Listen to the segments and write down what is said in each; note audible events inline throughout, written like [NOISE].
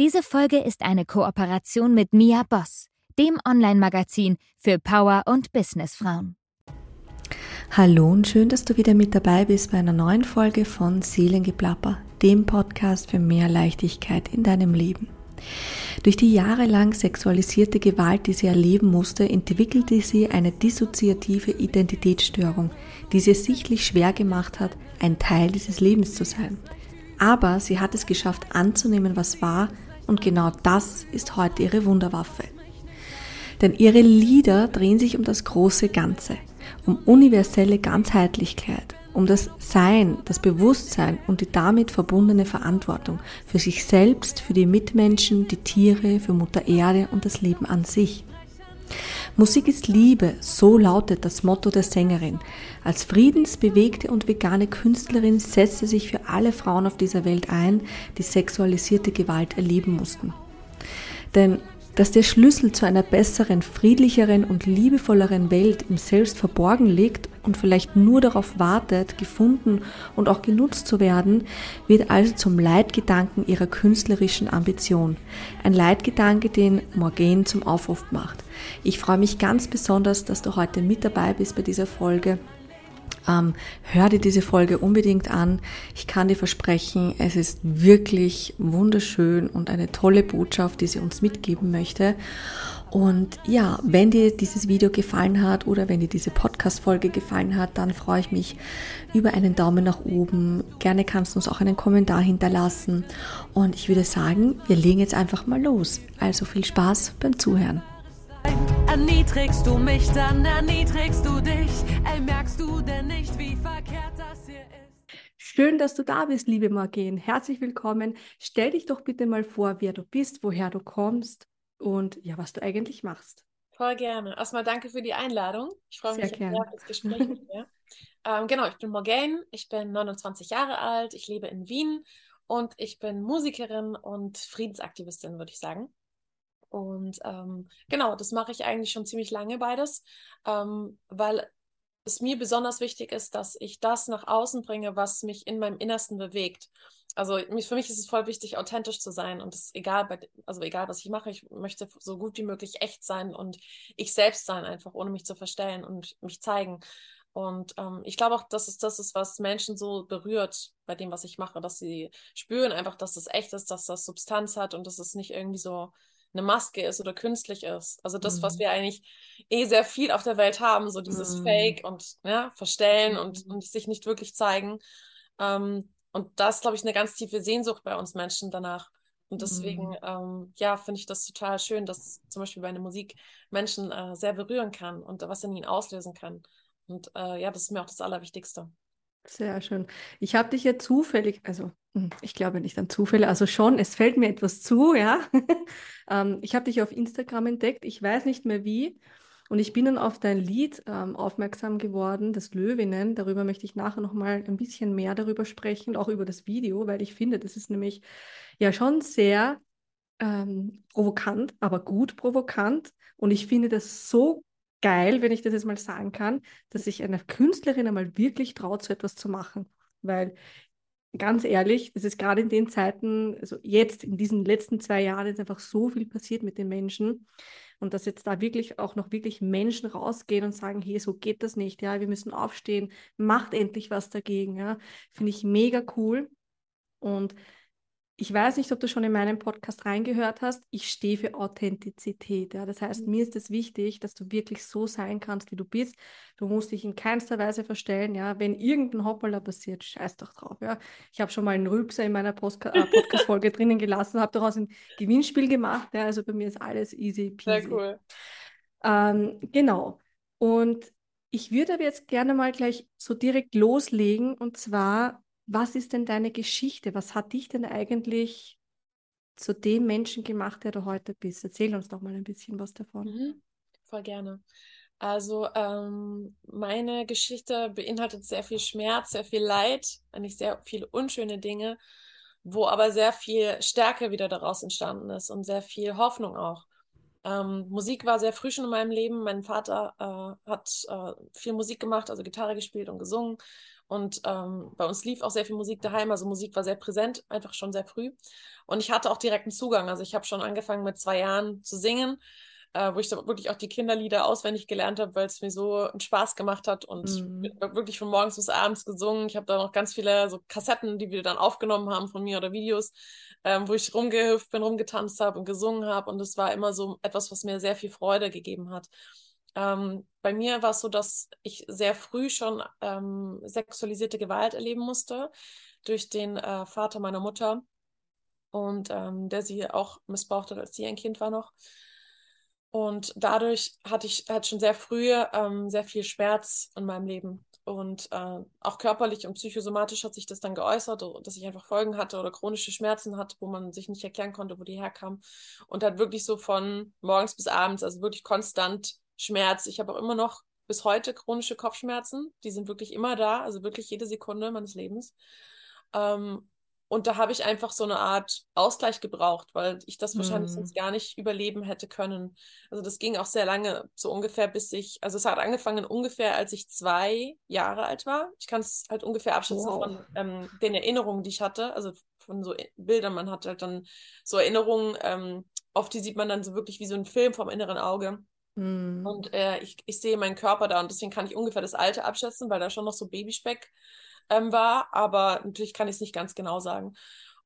Diese Folge ist eine Kooperation mit Mia Boss, dem Online-Magazin für Power- und Businessfrauen. Hallo und schön, dass du wieder mit dabei bist bei einer neuen Folge von Seelengeplapper, dem Podcast für mehr Leichtigkeit in deinem Leben. Durch die jahrelang sexualisierte Gewalt, die sie erleben musste, entwickelte sie eine dissoziative Identitätsstörung, die sie sichtlich schwer gemacht hat, ein Teil dieses Lebens zu sein. Aber sie hat es geschafft anzunehmen, was war, und genau das ist heute ihre Wunderwaffe. Denn ihre Lieder drehen sich um das große Ganze, um universelle Ganzheitlichkeit, um das Sein, das Bewusstsein und die damit verbundene Verantwortung für sich selbst, für die Mitmenschen, die Tiere, für Mutter Erde und das Leben an sich. Musik ist Liebe, so lautet das Motto der Sängerin. Als friedensbewegte und vegane Künstlerin setzte sich für alle Frauen auf dieser Welt ein, die sexualisierte Gewalt erleben mussten. Denn dass der Schlüssel zu einer besseren, friedlicheren und liebevolleren Welt im Selbst verborgen liegt und vielleicht nur darauf wartet, gefunden und auch genutzt zu werden, wird also zum Leitgedanken ihrer künstlerischen Ambition. Ein Leitgedanke, den Morgan zum Aufruf macht. Ich freue mich ganz besonders, dass du heute mit dabei bist bei dieser Folge ähm, hör dir diese Folge unbedingt an. Ich kann dir versprechen, es ist wirklich wunderschön und eine tolle Botschaft, die sie uns mitgeben möchte. Und ja, wenn dir dieses Video gefallen hat oder wenn dir diese Podcast-Folge gefallen hat, dann freue ich mich über einen Daumen nach oben. Gerne kannst du uns auch einen Kommentar hinterlassen. Und ich würde sagen, wir legen jetzt einfach mal los. Also viel Spaß beim Zuhören. Erniedrigst du mich, dann erniedrigst du dich. Ey, merkst du denn nicht, wie verkehrt das hier ist? Schön, dass du da bist, liebe Margene. Herzlich willkommen. Stell dich doch bitte mal vor, wer du bist, woher du kommst und ja, was du eigentlich machst. Voll gerne. Erstmal danke für die Einladung. Ich freue mich sehr auf das Gespräch mit dir. [LAUGHS] ähm, genau, ich bin Morgane, ich bin 29 Jahre alt, ich lebe in Wien und ich bin Musikerin und Friedensaktivistin, würde ich sagen. Und ähm, genau, das mache ich eigentlich schon ziemlich lange beides, ähm, weil es mir besonders wichtig ist, dass ich das nach außen bringe, was mich in meinem Innersten bewegt. Also für mich ist es voll wichtig, authentisch zu sein und es egal, bei, also egal was ich mache, ich möchte so gut wie möglich echt sein und ich selbst sein, einfach ohne mich zu verstellen und mich zeigen. Und ähm, ich glaube auch, dass es das ist, was Menschen so berührt bei dem, was ich mache, dass sie spüren einfach, dass es echt ist, dass das Substanz hat und dass es nicht irgendwie so eine Maske ist oder künstlich ist. Also das, mhm. was wir eigentlich eh sehr viel auf der Welt haben, so dieses mhm. Fake und ja, Verstellen mhm. und, und sich nicht wirklich zeigen. Ähm, und das glaube ich, eine ganz tiefe Sehnsucht bei uns Menschen danach. Und deswegen, mhm. ähm, ja, finde ich das total schön, dass zum Beispiel bei einer Musik Menschen äh, sehr berühren kann und was in ihnen auslösen kann. Und äh, ja, das ist mir auch das Allerwichtigste. Sehr schön. Ich habe dich ja zufällig, also hm, ich glaube nicht an Zufälle, also schon, es fällt mir etwas zu, ja. [LAUGHS] ähm, ich habe dich auf Instagram entdeckt, ich weiß nicht mehr wie. Und ich bin dann auf dein Lied ähm, aufmerksam geworden, das Löwinnen. Darüber möchte ich nachher nochmal ein bisschen mehr darüber sprechen, auch über das Video, weil ich finde, das ist nämlich ja schon sehr ähm, provokant, aber gut provokant. Und ich finde das so geil, wenn ich das jetzt mal sagen kann, dass sich eine Künstlerin einmal wirklich traut, so etwas zu machen. Weil ganz ehrlich, es ist gerade in den Zeiten, also jetzt in diesen letzten zwei Jahren ist einfach so viel passiert mit den Menschen. Und dass jetzt da wirklich auch noch wirklich Menschen rausgehen und sagen, hey, so geht das nicht, ja, wir müssen aufstehen, macht endlich was dagegen, ja, finde ich mega cool. Und ich weiß nicht, ob du schon in meinem Podcast reingehört hast, ich stehe für Authentizität. Ja? Das heißt, mhm. mir ist es wichtig, dass du wirklich so sein kannst, wie du bist. Du musst dich in keinster Weise verstellen. Ja? Wenn irgendein Hoppala passiert, scheiß doch drauf. Ja? Ich habe schon mal einen Rülpser in meiner äh, Podcast-Folge [LAUGHS] drinnen gelassen, habe daraus ein Gewinnspiel gemacht. Ja? Also bei mir ist alles easy peasy. Sehr cool. Ähm, genau. Und ich würde aber jetzt gerne mal gleich so direkt loslegen. Und zwar was ist denn deine Geschichte? Was hat dich denn eigentlich zu dem Menschen gemacht, der du heute bist? Erzähl uns doch mal ein bisschen was davon. Mhm, voll gerne. Also ähm, meine Geschichte beinhaltet sehr viel Schmerz, sehr viel Leid, eigentlich sehr viele unschöne Dinge, wo aber sehr viel Stärke wieder daraus entstanden ist und sehr viel Hoffnung auch. Ähm, Musik war sehr früh schon in meinem Leben. Mein Vater äh, hat äh, viel Musik gemacht, also Gitarre gespielt und gesungen. Und ähm, bei uns lief auch sehr viel Musik daheim, also Musik war sehr präsent, einfach schon sehr früh. Und ich hatte auch direkten Zugang. Also ich habe schon angefangen mit zwei Jahren zu singen äh, wo ich da wirklich auch die Kinderlieder auswendig gelernt habe, weil es mir so einen Spaß gemacht hat und mhm. wirklich von morgens bis abends gesungen. Ich habe da noch ganz viele so Kassetten, die wir dann aufgenommen haben von mir oder Videos, ähm, wo ich rumgehüpft bin, rumgetanzt habe und gesungen habe und es war immer so etwas, was mir sehr viel Freude gegeben hat. Ähm, bei mir war es so, dass ich sehr früh schon ähm, sexualisierte Gewalt erleben musste durch den äh, Vater meiner Mutter und ähm, der sie auch missbraucht hat, als sie ein Kind war noch. Und dadurch hatte ich halt schon sehr früh ähm, sehr viel Schmerz in meinem Leben. Und äh, auch körperlich und psychosomatisch hat sich das dann geäußert, dass ich einfach Folgen hatte oder chronische Schmerzen hatte, wo man sich nicht erklären konnte, wo die herkamen. Und halt wirklich so von morgens bis abends, also wirklich konstant Schmerz. Ich habe auch immer noch bis heute chronische Kopfschmerzen. Die sind wirklich immer da, also wirklich jede Sekunde meines Lebens. Ähm, und da habe ich einfach so eine Art Ausgleich gebraucht, weil ich das wahrscheinlich mm. sonst gar nicht überleben hätte können. Also das ging auch sehr lange, so ungefähr bis ich, also es hat angefangen ungefähr, als ich zwei Jahre alt war. Ich kann es halt ungefähr abschätzen wow. von ähm, den Erinnerungen, die ich hatte, also von so Bildern. Man hat halt dann so Erinnerungen, ähm, oft die sieht man dann so wirklich wie so ein Film vom inneren Auge. Mm. Und äh, ich, ich sehe meinen Körper da und deswegen kann ich ungefähr das Alter abschätzen, weil da schon noch so Babyspeck ähm, war, aber natürlich kann ich es nicht ganz genau sagen.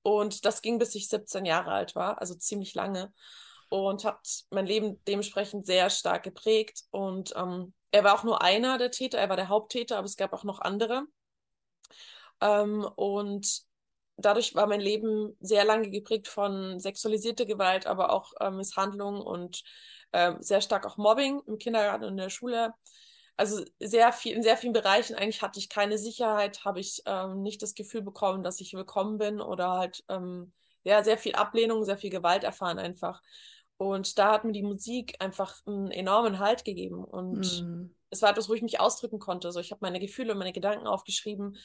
Und das ging bis ich 17 Jahre alt war, also ziemlich lange. Und hat mein Leben dementsprechend sehr stark geprägt. Und ähm, er war auch nur einer der Täter, er war der Haupttäter, aber es gab auch noch andere. Ähm, und dadurch war mein Leben sehr lange geprägt von sexualisierter Gewalt, aber auch äh, Misshandlung und äh, sehr stark auch Mobbing im Kindergarten und in der Schule also sehr viel, in sehr vielen Bereichen eigentlich hatte ich keine Sicherheit, habe ich ähm, nicht das Gefühl bekommen, dass ich willkommen bin oder halt ähm, ja, sehr viel Ablehnung, sehr viel Gewalt erfahren einfach. Und da hat mir die Musik einfach einen enormen Halt gegeben. Und mm. es war etwas, wo ich mich ausdrücken konnte. So, ich habe meine Gefühle, meine Gedanken aufgeschrieben.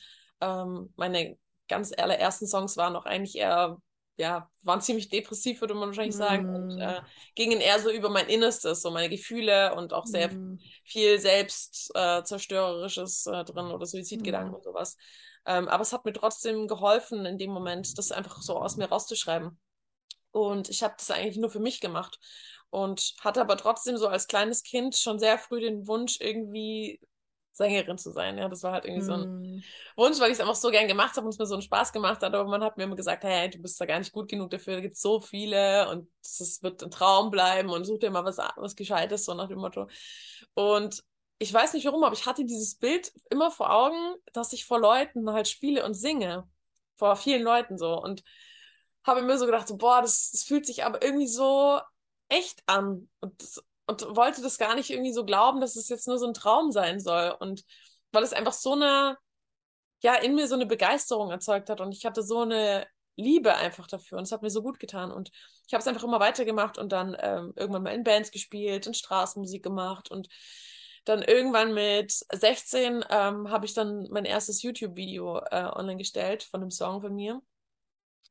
Ähm, meine ganz allerersten Songs waren auch eigentlich eher ja, waren ziemlich depressiv, würde man wahrscheinlich sagen, mm. und äh, gingen eher so über mein Innerstes, so meine Gefühle und auch sehr mm. viel Selbstzerstörerisches äh, äh, drin oder Suizidgedanken mm. und sowas. Ähm, aber es hat mir trotzdem geholfen, in dem Moment das einfach so aus mir rauszuschreiben. Und ich habe das eigentlich nur für mich gemacht und hatte aber trotzdem so als kleines Kind schon sehr früh den Wunsch, irgendwie Sängerin zu sein. Ja, das war halt irgendwie mm. so ein hm. Wunsch, weil ich es einfach so gern gemacht habe und es mir so einen Spaß gemacht hat. Aber man hat mir immer gesagt, hey, du bist da gar nicht gut genug dafür, da gibt es so viele und es wird ein Traum bleiben und such dir mal was, was Gescheites, so nach dem Motto. Und ich weiß nicht warum, aber ich hatte dieses Bild immer vor Augen, dass ich vor Leuten halt spiele und singe. Vor vielen Leuten so. Und habe mir so gedacht, so, boah, das, das fühlt sich aber irgendwie so echt an. Und das, und wollte das gar nicht irgendwie so glauben, dass es jetzt nur so ein Traum sein soll. Und weil es einfach so eine, ja, in mir so eine Begeisterung erzeugt hat und ich hatte so eine Liebe einfach dafür und es hat mir so gut getan. Und ich habe es einfach immer weitergemacht und dann ähm, irgendwann mal in Bands gespielt, in Straßenmusik gemacht und dann irgendwann mit 16 ähm, habe ich dann mein erstes YouTube-Video äh, online gestellt von einem Song von mir.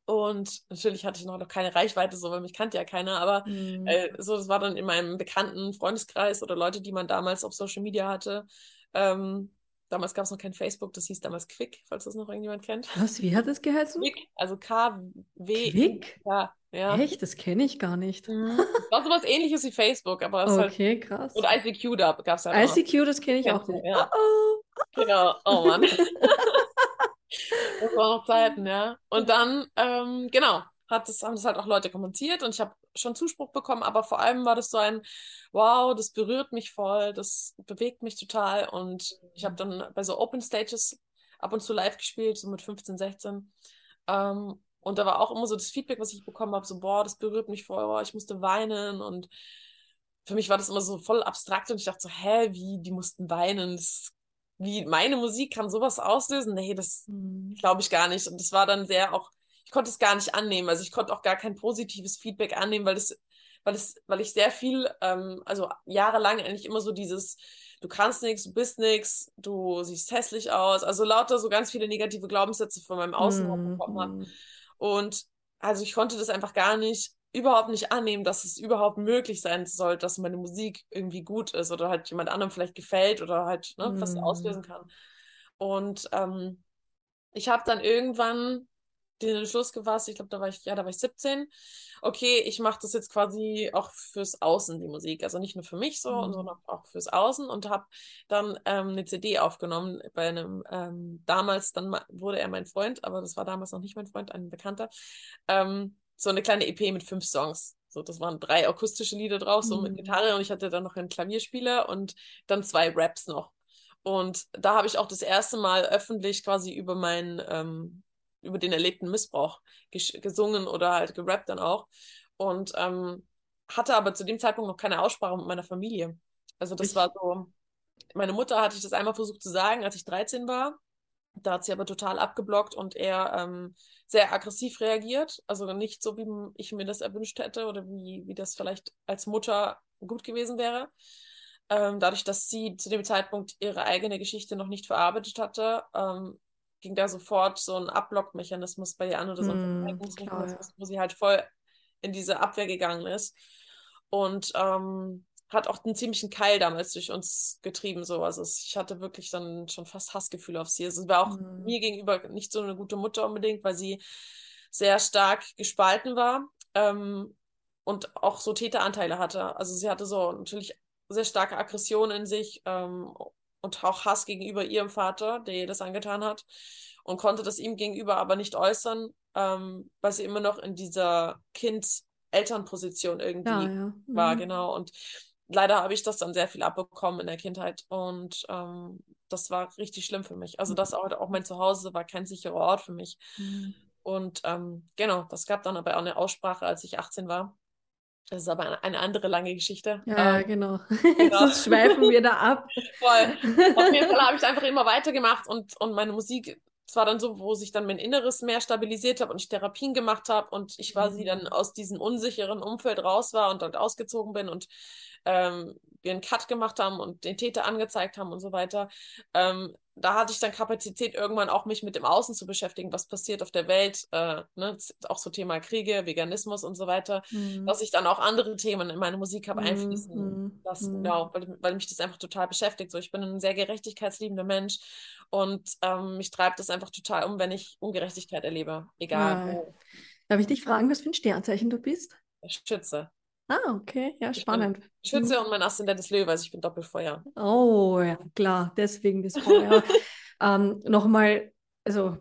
Und natürlich hatte ich noch keine Reichweite, so, weil mich kannte ja keiner, aber mhm. äh, so, das war dann in meinem bekannten Freundeskreis oder Leute, die man damals auf Social Media hatte. Ähm, damals gab es noch kein Facebook, das hieß damals Quick, falls das noch irgendjemand kennt. Was, wie hat das geheißen? Quick, also K-W. Quick? Ja, ja. Echt? Das kenne ich gar nicht. Mhm. Das ist was ähnliches wie Facebook, aber es Okay, halt, krass. Und ICQ, da gab es ja ICQ, das kenne ich auch nicht. Ja. Oh, oh. Genau, oh Mann. [LAUGHS] Das waren noch Zeiten, ja. Und dann, ähm, genau, hat das, haben das halt auch Leute kommentiert und ich habe schon Zuspruch bekommen, aber vor allem war das so ein, wow, das berührt mich voll, das bewegt mich total. Und ich habe dann bei so Open Stages ab und zu live gespielt, so mit 15, 16. Ähm, und da war auch immer so das Feedback, was ich bekommen habe, so, boah, das berührt mich voll, boah, ich musste weinen. Und für mich war das immer so voll abstrakt und ich dachte so, hä, wie, die mussten weinen, das wie meine Musik kann sowas auslösen? Nee, das mhm. glaube ich gar nicht. Und das war dann sehr auch, ich konnte es gar nicht annehmen. Also ich konnte auch gar kein positives Feedback annehmen, weil es, weil es, weil ich sehr viel, ähm, also jahrelang eigentlich immer so dieses, du kannst nichts, du bist nichts, du siehst hässlich aus. Also lauter so ganz viele negative Glaubenssätze von meinem Außen mhm. bekommen habe. Und also ich konnte das einfach gar nicht überhaupt nicht annehmen, dass es überhaupt möglich sein soll, dass meine Musik irgendwie gut ist oder halt jemand anderem vielleicht gefällt oder halt ne, mm. was auslösen kann. Und ähm, ich habe dann irgendwann den Entschluss gefasst, ich glaube, da war ich, ja, da war ich 17. Okay, ich mache das jetzt quasi auch fürs Außen, die Musik. Also nicht nur für mich so, mhm. sondern auch fürs Außen und habe dann ähm, eine CD aufgenommen bei einem, ähm, damals, dann wurde er mein Freund, aber das war damals noch nicht mein Freund, ein Bekannter. Ähm, so eine kleine EP mit fünf Songs. So, das waren drei akustische Lieder drauf, so mhm. mit Gitarre und ich hatte dann noch einen Klavierspieler und dann zwei Raps noch. Und da habe ich auch das erste Mal öffentlich quasi über meinen, ähm, über den erlebten Missbrauch gesungen oder halt gerappt dann auch. Und ähm, hatte aber zu dem Zeitpunkt noch keine Aussprache mit meiner Familie. Also das ich... war so, meine Mutter hatte ich das einmal versucht zu sagen, als ich 13 war. Da hat sie aber total abgeblockt und eher ähm, sehr aggressiv reagiert. Also nicht so, wie ich mir das erwünscht hätte oder wie, wie das vielleicht als Mutter gut gewesen wäre. Ähm, dadurch, dass sie zu dem Zeitpunkt ihre eigene Geschichte noch nicht verarbeitet hatte, ähm, ging da sofort so ein Ablockmechanismus bei ihr an oder so ein mm, Verhaltensmechanismus, wo sie halt voll in diese Abwehr gegangen ist. Und ähm, hat auch einen ziemlichen Keil damals durch uns getrieben. So. Also ich hatte wirklich dann schon fast Hassgefühle auf sie. Also es war auch mm. mir gegenüber nicht so eine gute Mutter unbedingt, weil sie sehr stark gespalten war ähm, und auch so Täteranteile hatte. Also sie hatte so natürlich sehr starke Aggression in sich ähm, und auch Hass gegenüber ihrem Vater, der ihr das angetan hat und konnte das ihm gegenüber aber nicht äußern, ähm, weil sie immer noch in dieser Kind-Elternposition irgendwie ja, ja. Mhm. war, genau. Und leider habe ich das dann sehr viel abbekommen in der Kindheit und ähm, das war richtig schlimm für mich. Also das auch, auch mein Zuhause war kein sicherer Ort für mich. Mhm. Und ähm, genau, das gab dann aber auch eine Aussprache, als ich 18 war. Das ist aber eine andere lange Geschichte. Ja, ähm, genau. genau. [LAUGHS] Sonst schweifen wir da ab. Voll. Auf jeden [LAUGHS] Fall habe ich einfach immer weitergemacht und, und meine Musik, es war dann so, wo sich dann mein Inneres mehr stabilisiert habe und ich Therapien gemacht habe und ich quasi mhm. dann aus diesem unsicheren Umfeld raus war und dort ausgezogen bin und ähm, wir einen Cut gemacht haben und den Täter angezeigt haben und so weiter. Ähm, da hatte ich dann Kapazität, irgendwann auch mich mit dem Außen zu beschäftigen, was passiert auf der Welt, äh, ne? auch so Thema Kriege, Veganismus und so weiter, mhm. dass ich dann auch andere Themen in meine Musik habe einfließen mhm. lassen, mhm. genau, weil, weil mich das einfach total beschäftigt. So, ich bin ein sehr gerechtigkeitsliebender Mensch und ähm, mich treibt das einfach total um, wenn ich Ungerechtigkeit erlebe, egal ja. Darf ich dich fragen, was für ein Sternzeichen du bist? Schütze. Ah, okay, ja, spannend. Schütze mhm. und mein Aszendent ist Löwe, also ich bin Doppelfeuer. Oh, ja, klar, deswegen das [LAUGHS] Feuer. ähm, Nochmal, also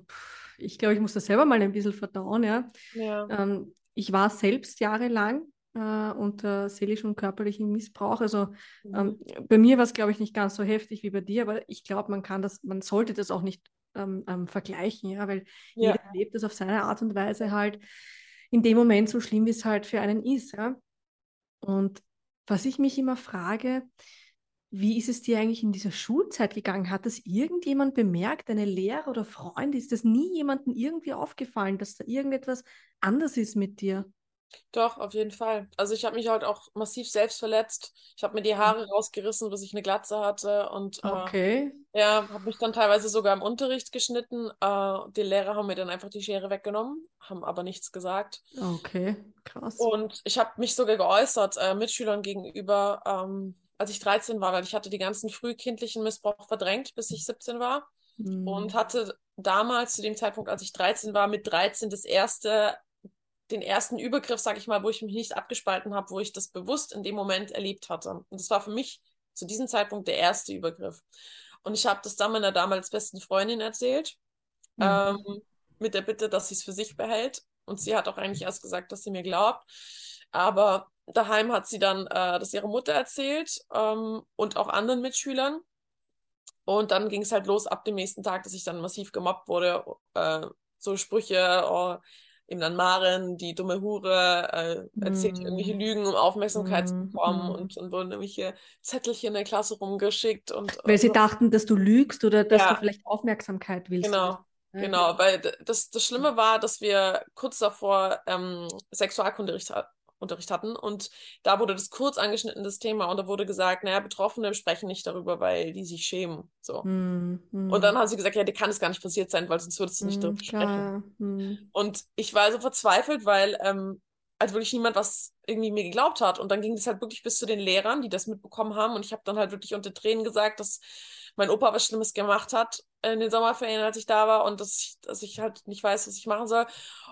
ich glaube, ich muss das selber mal ein bisschen verdauen, ja. ja. Ähm, ich war selbst jahrelang äh, unter seelischem und körperlichem Missbrauch. Also mhm. ähm, bei mir war es, glaube ich, nicht ganz so heftig wie bei dir, aber ich glaube, man kann das, man sollte das auch nicht ähm, ähm, vergleichen, ja, weil ja. jeder lebt das auf seine Art und Weise halt in dem Moment so schlimm, wie es halt für einen ist, ja. Und was ich mich immer frage, wie ist es dir eigentlich in dieser Schulzeit gegangen? Hat das irgendjemand bemerkt, eine Lehrer oder Freund? Ist das nie jemandem irgendwie aufgefallen, dass da irgendetwas anders ist mit dir? Doch, auf jeden Fall. Also ich habe mich halt auch massiv selbst verletzt. Ich habe mir die Haare rausgerissen, bis ich eine Glatze hatte. Und äh, okay. ja, habe mich dann teilweise sogar im Unterricht geschnitten. Äh, die Lehrer haben mir dann einfach die Schere weggenommen, haben aber nichts gesagt. Okay, krass. Und ich habe mich sogar geäußert, äh, Mitschülern gegenüber, ähm, als ich 13 war, weil ich hatte die ganzen frühkindlichen Missbrauch verdrängt, bis ich 17 war. Mhm. Und hatte damals, zu dem Zeitpunkt, als ich 13 war, mit 13 das erste den ersten Übergriff, sag ich mal, wo ich mich nicht abgespalten habe, wo ich das bewusst in dem Moment erlebt hatte. Und das war für mich zu diesem Zeitpunkt der erste Übergriff. Und ich habe das dann meiner damals besten Freundin erzählt, mhm. ähm, mit der Bitte, dass sie es für sich behält. Und sie hat auch eigentlich erst gesagt, dass sie mir glaubt. Aber daheim hat sie dann äh, das ihrer Mutter erzählt ähm, und auch anderen Mitschülern. Und dann ging es halt los ab dem nächsten Tag, dass ich dann massiv gemobbt wurde. Äh, so Sprüche, oh, eben dann Maren, die dumme Hure, äh, erzählt mm. irgendwelche Lügen, um Aufmerksamkeit mm. zu bekommen mm. und, und wurden irgendwelche Zettelchen in der Klasse rumgeschickt. Und, Weil und sie so. dachten, dass du lügst oder dass ja. du vielleicht Aufmerksamkeit willst. Genau. Genau, weil das, das Schlimme war, dass wir kurz davor ähm, Sexualkundeunterricht Unterricht hatten. Und da wurde das kurz angeschnitten, das Thema, und da wurde gesagt, naja, Betroffene sprechen nicht darüber, weil die sich schämen. So. Mm, mm. Und dann haben sie gesagt, ja, dir kann es gar nicht passiert sein, weil sonst würdest du nicht mm, darüber sprechen. Hm. Und ich war so verzweifelt, weil ähm, halt wirklich niemand was irgendwie mir geglaubt hat. Und dann ging das halt wirklich bis zu den Lehrern, die das mitbekommen haben. Und ich habe dann halt wirklich unter Tränen gesagt, dass mein Opa was Schlimmes gemacht hat in den Sommerferien, als ich da war und dass ich, dass ich halt nicht weiß, was ich machen soll.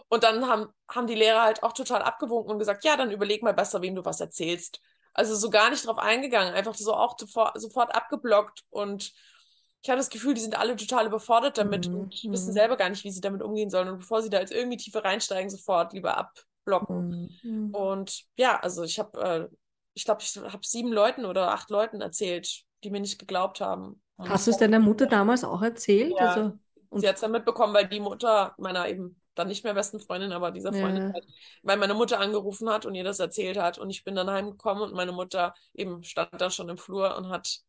Und dann haben, haben die Lehrer halt auch total abgewunken und gesagt, ja, dann überleg mal besser, wem du was erzählst. Also so gar nicht drauf eingegangen, einfach so auch sofort, sofort abgeblockt und ich habe das Gefühl, die sind alle total überfordert damit mhm. und wissen mhm. selber gar nicht, wie sie damit umgehen sollen. Und bevor sie da jetzt irgendwie tiefer reinsteigen, sofort lieber abblocken. Mhm. Und ja, also ich habe, äh, ich glaube, ich habe sieben Leuten oder acht Leuten erzählt, die mir nicht geglaubt haben. Hast du es deiner Mutter damals auch erzählt? Ja, also, sie hat es dann mitbekommen, weil die Mutter meiner eben dann nicht mehr besten Freundin, aber dieser Freundin ja. halt, weil meine Mutter angerufen hat und ihr das erzählt hat und ich bin dann heimgekommen und meine Mutter eben stand da schon im Flur und hat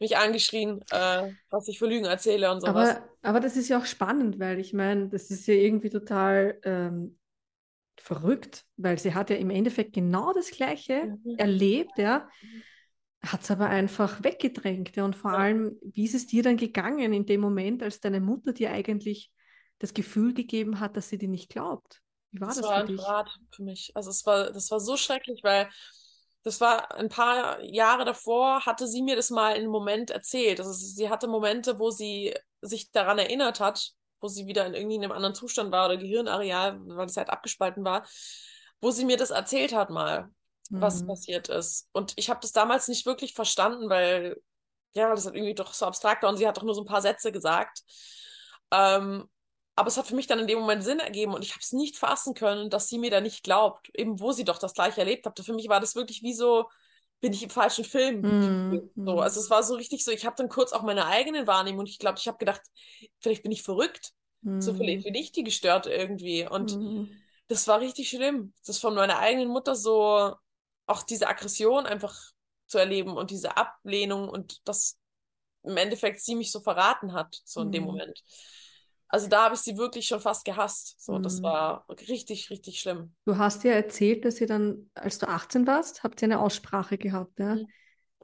mich angeschrien, äh, was ich für Lügen erzähle und sowas. Aber, aber das ist ja auch spannend, weil ich meine, das ist ja irgendwie total ähm, verrückt, weil sie hat ja im Endeffekt genau das Gleiche mhm. erlebt, ja. Hat es aber einfach weggedrängt. Ja. Und vor ja. allem, wie ist es dir dann gegangen in dem Moment, als deine Mutter dir eigentlich das Gefühl gegeben hat, dass sie dir nicht glaubt. Wie war das, das war für dich? ein Rat für mich. Also es war, das war so schrecklich, weil das war ein paar Jahre davor, hatte sie mir das mal in einem Moment erzählt. Also sie hatte Momente, wo sie sich daran erinnert hat, wo sie wieder in irgendwie einem anderen Zustand war oder Gehirnareal, weil es halt abgespalten war, wo sie mir das erzählt hat mal, mhm. was passiert ist. Und ich habe das damals nicht wirklich verstanden, weil, ja, weil das halt irgendwie doch so abstrakt war und sie hat doch nur so ein paar Sätze gesagt. Ähm, aber es hat für mich dann in dem Moment Sinn ergeben und ich habe es nicht fassen können, dass sie mir da nicht glaubt, eben wo sie doch das gleiche erlebt hat. Für mich war das wirklich wie so, bin ich im falschen Film. Mm, so, also es war so richtig so, ich habe dann kurz auch meine eigene Wahrnehmung und ich glaube, ich habe gedacht, vielleicht bin ich verrückt. Mm. So vielleicht bin ich die gestört irgendwie. Und mm. das war richtig schlimm. Das von meiner eigenen Mutter so, auch diese Aggression einfach zu erleben und diese Ablehnung und das im Endeffekt sie mich so verraten hat, so in dem Moment. Also da habe ich sie wirklich schon fast gehasst. So, mhm. das war richtig, richtig schlimm. Du hast ja erzählt, dass ihr dann, als du 18 warst, habt ihr eine Aussprache gehabt. Ja? Mhm.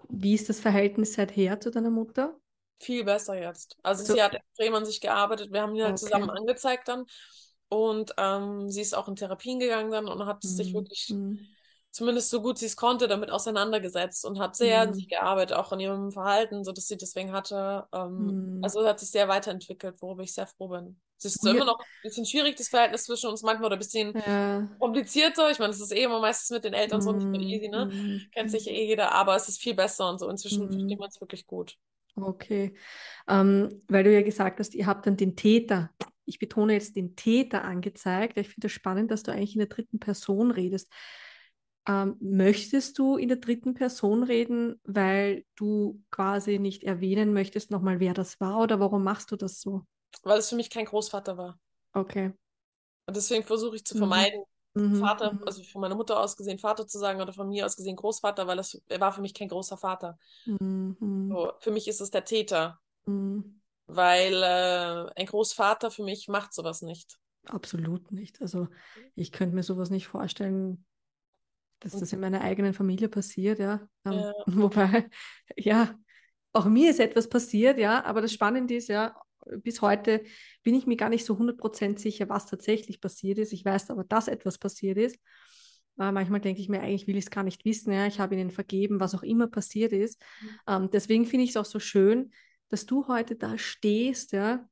Wie ist das Verhältnis seither zu deiner Mutter? Viel besser jetzt. Also so. sie hat extrem an sich gearbeitet. Wir haben die halt okay. zusammen angezeigt dann. Und ähm, sie ist auch in Therapien gegangen dann und hat mhm. sich wirklich mhm zumindest so gut sie es konnte, damit auseinandergesetzt und hat sehr mhm. an sich gearbeitet, auch in ihrem Verhalten, so dass sie deswegen hatte. Ähm, mhm. Also hat sich sehr weiterentwickelt, worüber ich sehr froh bin. Es ist ja. immer noch ein bisschen schwierig, das Verhältnis zwischen uns manchmal oder ein bisschen ja. komplizierter. Ich meine, es ist eh immer meistens mit den Eltern so nicht mehr easy, ne? Mhm. Kennt sich eh jeder, aber es ist viel besser und so. Inzwischen mhm. verstehen wir uns wirklich gut. Okay. Ähm, weil du ja gesagt hast, ihr habt dann den Täter, ich betone jetzt den Täter angezeigt. Ich finde es das spannend, dass du eigentlich in der dritten Person redest. Ähm, möchtest du in der dritten Person reden, weil du quasi nicht erwähnen möchtest nochmal, wer das war oder warum machst du das so? Weil es für mich kein Großvater war. Okay. Und deswegen versuche ich zu mhm. vermeiden, mhm. Vater, mhm. also von meiner Mutter aus gesehen Vater zu sagen oder von mir aus gesehen Großvater, weil das, er war für mich kein großer Vater. Mhm. So, für mich ist es der Täter. Mhm. Weil äh, ein Großvater für mich macht sowas nicht. Absolut nicht. Also ich könnte mir sowas nicht vorstellen, dass das in meiner eigenen Familie passiert, ja. Ähm, ja. [LAUGHS] Wobei, ja, auch mir ist etwas passiert, ja, aber das Spannende ist ja, bis heute bin ich mir gar nicht so 100% sicher, was tatsächlich passiert ist. Ich weiß aber, dass etwas passiert ist. Äh, manchmal denke ich mir, eigentlich will ich es gar nicht wissen, ja, ich habe ihnen vergeben, was auch immer passiert ist. Mhm. Ähm, deswegen finde ich es auch so schön, dass du heute da stehst, ja,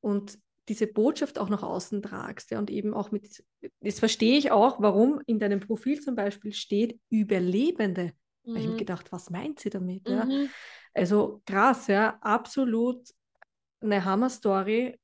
und diese Botschaft auch nach außen tragst. Ja, und eben auch mit, das verstehe ich auch, warum in deinem Profil zum Beispiel steht Überlebende. Mhm. Ich habe gedacht, was meint sie damit? Mhm. Ja? Also krass, ja, absolut eine Hammer-Story.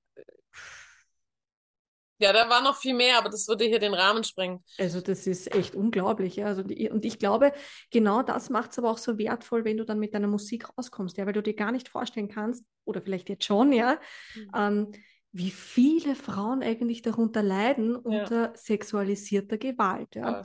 Ja, da war noch viel mehr, aber das würde hier den Rahmen sprengen. Also das ist echt unglaublich. Ja. Also die, und ich glaube, genau das macht es aber auch so wertvoll, wenn du dann mit deiner Musik rauskommst, ja, weil du dir gar nicht vorstellen kannst, oder vielleicht jetzt schon, ja, mhm. ähm, wie viele Frauen eigentlich darunter leiden unter ja. sexualisierter Gewalt. Ja. ja.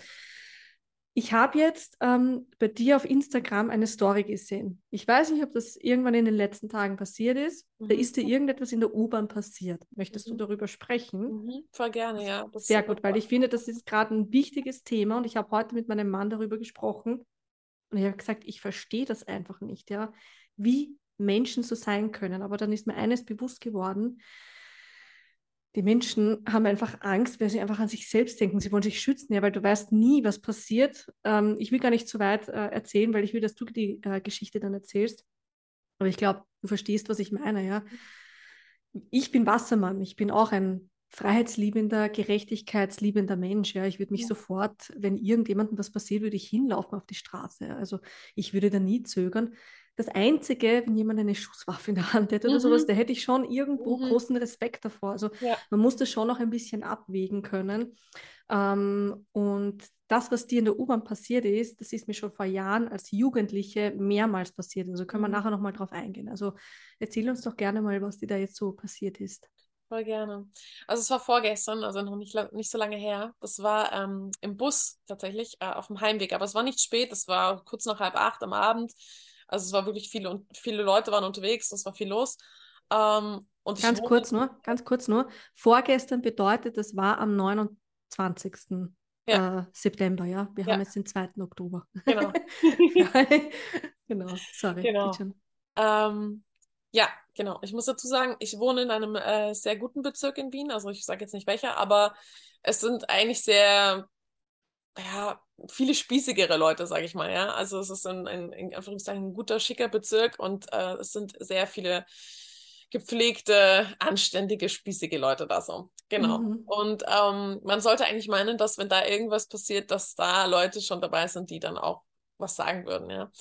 Ich habe jetzt ähm, bei dir auf Instagram eine Story gesehen. Ich weiß nicht, ob das irgendwann in den letzten Tagen passiert ist. Mhm. Da ist dir irgendetwas in der U-Bahn passiert. Möchtest mhm. du darüber sprechen? Mhm. Voll gerne, ja. Das Sehr gut, weil ich finde, das ist gerade ein wichtiges Thema und ich habe heute mit meinem Mann darüber gesprochen und ich habe gesagt, ich verstehe das einfach nicht, ja, wie Menschen so sein können. Aber dann ist mir eines bewusst geworden, die Menschen haben einfach Angst, weil sie einfach an sich selbst denken. Sie wollen sich schützen, ja, weil du weißt nie, was passiert. Ähm, ich will gar nicht zu weit äh, erzählen, weil ich will, dass du die äh, Geschichte dann erzählst. Aber ich glaube, du verstehst, was ich meine, ja. ich bin Wassermann, ich bin auch ein freiheitsliebender, gerechtigkeitsliebender Mensch. Ja, ich würde mich ja. sofort, wenn irgendjemandem was passiert, würde ich hinlaufen auf die Straße. Also ich würde da nie zögern. Das Einzige, wenn jemand eine Schusswaffe in der Hand hätte oder mhm. sowas, da hätte ich schon irgendwo mhm. großen Respekt davor. Also ja. man muss das schon noch ein bisschen abwägen können. Ähm, und das, was dir in der U-Bahn passiert ist, das ist mir schon vor Jahren als Jugendliche mehrmals passiert. Also können wir mhm. nachher nochmal drauf eingehen. Also erzähl uns doch gerne mal, was dir da jetzt so passiert ist. Voll gerne. Also es war vorgestern, also noch nicht, nicht so lange her. Das war ähm, im Bus tatsächlich, äh, auf dem Heimweg. Aber es war nicht spät, es war kurz nach halb acht am Abend. Also es war wirklich viele und viele Leute waren unterwegs, es war viel los. Ähm, und ganz kurz nur, ganz kurz nur. Vorgestern bedeutet, das war am 29. Ja. Äh, September, ja. Wir ja. haben jetzt den 2. Oktober. Genau. [LAUGHS] genau, sorry. Genau. Ähm, ja, genau. Ich muss dazu sagen, ich wohne in einem äh, sehr guten Bezirk in Wien. Also ich sage jetzt nicht welcher, aber es sind eigentlich sehr, ja, viele spießigere Leute, sage ich mal. Ja, also es ist ein, ein in Anführungszeichen ein guter, schicker Bezirk und äh, es sind sehr viele gepflegte, anständige, spießige Leute da so. Genau. Mhm. Und ähm, man sollte eigentlich meinen, dass wenn da irgendwas passiert, dass da Leute schon dabei sind, die dann auch was sagen würden, ja.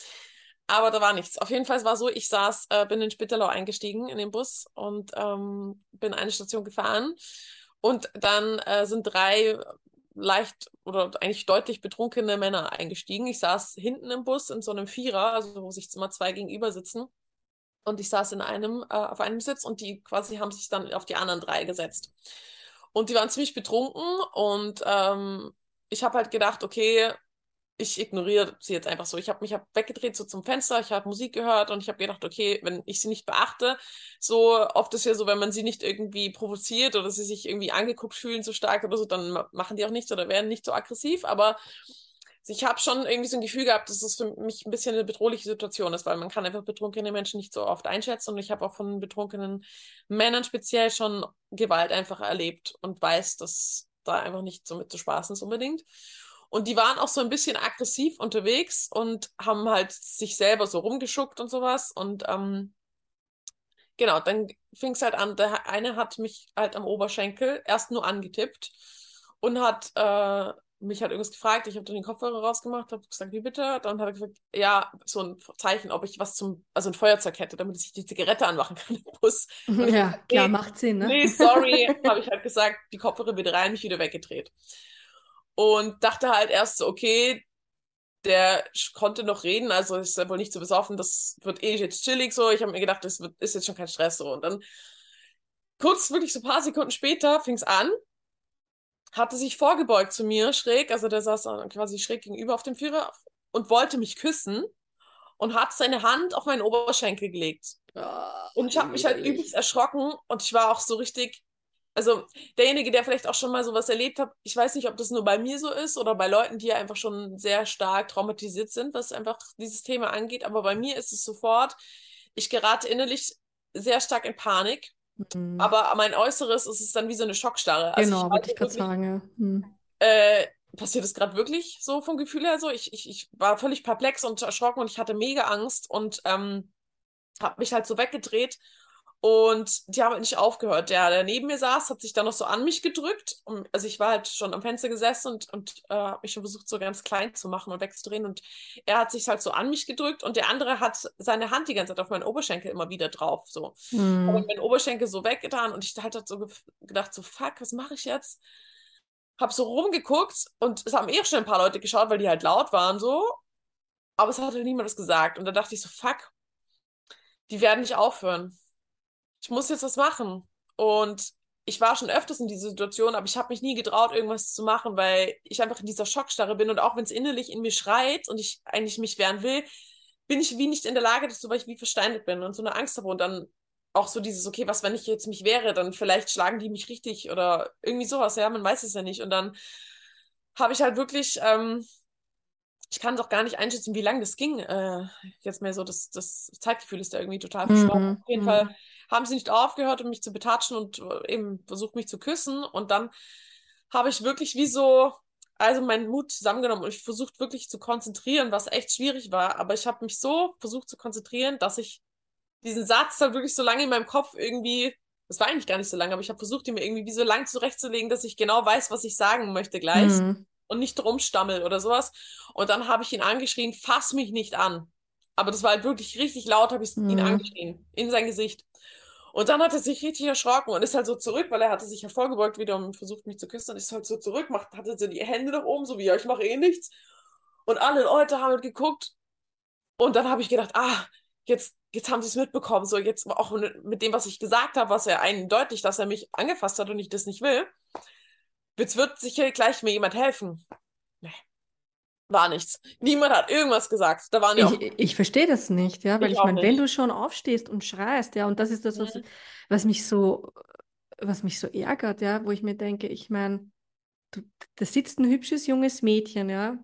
Aber da war nichts. Auf jeden Fall war es so, ich saß, äh, bin in Spittelau eingestiegen in den Bus und ähm, bin eine Station gefahren. Und dann äh, sind drei leicht oder eigentlich deutlich betrunkene Männer eingestiegen. Ich saß hinten im Bus in so einem Vierer, also wo sich immer zwei gegenüber sitzen. Und ich saß in einem, äh, auf einem Sitz und die quasi haben sich dann auf die anderen drei gesetzt. Und die waren ziemlich betrunken und ähm, ich habe halt gedacht, okay, ich ignoriere sie jetzt einfach so. Ich habe mich hab weggedreht so zum Fenster, ich habe Musik gehört und ich habe gedacht, okay, wenn ich sie nicht beachte, so oft ist ja so, wenn man sie nicht irgendwie provoziert oder sie sich irgendwie angeguckt fühlen so stark oder so, dann machen die auch nichts oder werden nicht so aggressiv. Aber ich habe schon irgendwie so ein Gefühl gehabt, dass es für mich ein bisschen eine bedrohliche Situation ist, weil man kann einfach betrunkene Menschen nicht so oft einschätzen und ich habe auch von betrunkenen Männern speziell schon Gewalt einfach erlebt und weiß, dass da einfach nicht so mit zu spaßen ist unbedingt. Und die waren auch so ein bisschen aggressiv unterwegs und haben halt sich selber so rumgeschuckt und sowas. Und ähm, genau, dann fing es halt an, der eine hat mich halt am Oberschenkel erst nur angetippt und hat äh, mich hat irgendwas gefragt, ich habe dann den Kopfhörer rausgemacht, habe gesagt, wie bitte? Dann hat er gesagt, ja, so ein Zeichen, ob ich was zum, also ein Feuerzeug hätte, damit ich die Zigarette anmachen kann im Bus. Und ja, gesagt, klar, macht Sinn, ne? Nee, sorry, [LAUGHS] habe ich halt gesagt, die Kopfhörer bitte rein, mich wieder weggedreht und dachte halt erst so, okay, der konnte noch reden, also ist er wohl nicht zu besoffen, das wird eh jetzt chillig so. Ich habe mir gedacht, das wird, ist jetzt schon kein Stress so. Und dann kurz, wirklich so ein paar Sekunden später, fing es an, hatte sich vorgebeugt zu mir, schräg, also der saß quasi schräg gegenüber auf dem Führer und wollte mich küssen und hat seine Hand auf meinen Oberschenkel gelegt. Oh, und ich habe mich halt übelst erschrocken und ich war auch so richtig, also derjenige, der vielleicht auch schon mal sowas erlebt hat, ich weiß nicht, ob das nur bei mir so ist oder bei Leuten, die einfach schon sehr stark traumatisiert sind, was einfach dieses Thema angeht, aber bei mir ist es sofort, ich gerate innerlich sehr stark in Panik, mhm. aber mein Äußeres ist es dann wie so eine Schockstarre. Also genau, wollte ich gerade sagen, ja. Mhm. Äh, passiert das gerade wirklich so vom Gefühl her so? Ich, ich, ich war völlig perplex und erschrocken und ich hatte mega Angst und ähm, habe mich halt so weggedreht und die haben halt nicht aufgehört. Der, der neben mir saß, hat sich dann noch so an mich gedrückt. Und, also ich war halt schon am Fenster gesessen und, und äh, habe mich schon versucht, so ganz klein zu machen und wegzudrehen. Und er hat sich halt so an mich gedrückt und der andere hat seine Hand die ganze Zeit auf meinen Oberschenkel immer wieder drauf. So. Mhm. Aber meinen Oberschenkel so weggetan und ich halt so gedacht, so fuck, was mache ich jetzt? Hab so rumgeguckt und es haben eh schon ein paar Leute geschaut, weil die halt laut waren so. Aber es hat halt niemand was gesagt. Und da dachte ich so, fuck, die werden nicht aufhören ich muss jetzt was machen. Und ich war schon öfters in dieser Situation, aber ich habe mich nie getraut, irgendwas zu machen, weil ich einfach in dieser Schockstarre bin. Und auch wenn es innerlich in mir schreit und ich eigentlich mich wehren will, bin ich wie nicht in der Lage dazu, weil ich wie versteinert bin und so eine Angst habe. Und dann auch so dieses, okay, was, wenn ich jetzt mich wehre, dann vielleicht schlagen die mich richtig oder irgendwie sowas. Ja, man weiß es ja nicht. Und dann habe ich halt wirklich, ähm, ich kann es auch gar nicht einschätzen, wie lange das ging. Äh, jetzt mehr so, das, das Zeitgefühl ist da irgendwie total verschwommen. Mhm. Auf jeden mhm. Fall haben sie nicht aufgehört, um mich zu betatschen und äh, eben versucht, mich zu küssen. Und dann habe ich wirklich wie so, also meinen Mut zusammengenommen und ich versucht wirklich zu konzentrieren, was echt schwierig war. Aber ich habe mich so versucht zu konzentrieren, dass ich diesen Satz dann wirklich so lange in meinem Kopf irgendwie Das war eigentlich gar nicht so lange, aber ich habe versucht, die mir irgendwie wie so lang zurechtzulegen, dass ich genau weiß, was ich sagen möchte gleich mhm. und nicht rumstammel oder sowas. Und dann habe ich ihn angeschrien, fass mich nicht an. Aber das war halt wirklich richtig laut, habe ich mhm. ihn angeschrien, in sein Gesicht. Und dann hat er sich richtig erschrocken und ist halt so zurück, weil er hatte sich hervorgebeugt wieder und versucht mich zu küssen und ist halt so zurück, macht, hatte so die Hände nach oben, so wie, ja, ich mache eh nichts. Und alle Leute haben halt geguckt. Und dann habe ich gedacht, ah, jetzt, jetzt haben sie es mitbekommen, so jetzt auch mit dem, was ich gesagt habe, was er eindeutig, dass er mich angefasst hat und ich das nicht will. Jetzt wird sicher gleich mir jemand helfen. Nee war nichts. Niemand hat irgendwas gesagt. Da waren ja ich, ich verstehe das nicht, ja, weil ich, ich meine, wenn du schon aufstehst und schreist, ja, und das ist das, was, mhm. was mich so, was mich so ärgert, ja, wo ich mir denke, ich meine, da sitzt ein hübsches junges Mädchen, ja.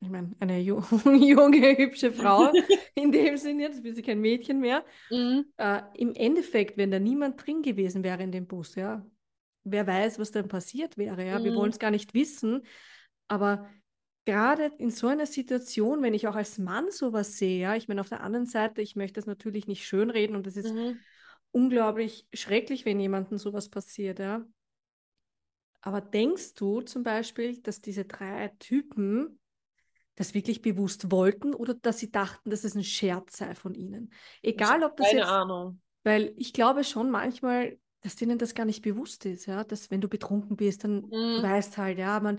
Ich meine, eine ju [LAUGHS] junge, hübsche Frau [LAUGHS] in dem Sinne, jetzt bin ich kein Mädchen mehr. Mhm. Äh, Im Endeffekt, wenn da niemand drin gewesen wäre in dem Bus, ja, wer weiß, was dann passiert wäre, ja. Mhm. Wir wollen es gar nicht wissen, aber gerade in so einer Situation, wenn ich auch als Mann sowas sehe, ja, ich meine, auf der anderen Seite, ich möchte das natürlich nicht schönreden und es ist mhm. unglaublich schrecklich, wenn jemandem sowas passiert, ja. Aber denkst du zum Beispiel, dass diese drei Typen das wirklich bewusst wollten oder dass sie dachten, dass es ein Scherz sei von ihnen? Egal, ob das keine jetzt, Ahnung. Weil ich glaube schon manchmal, dass denen das gar nicht bewusst ist, ja, dass wenn du betrunken bist, dann mhm. du weißt halt, ja, man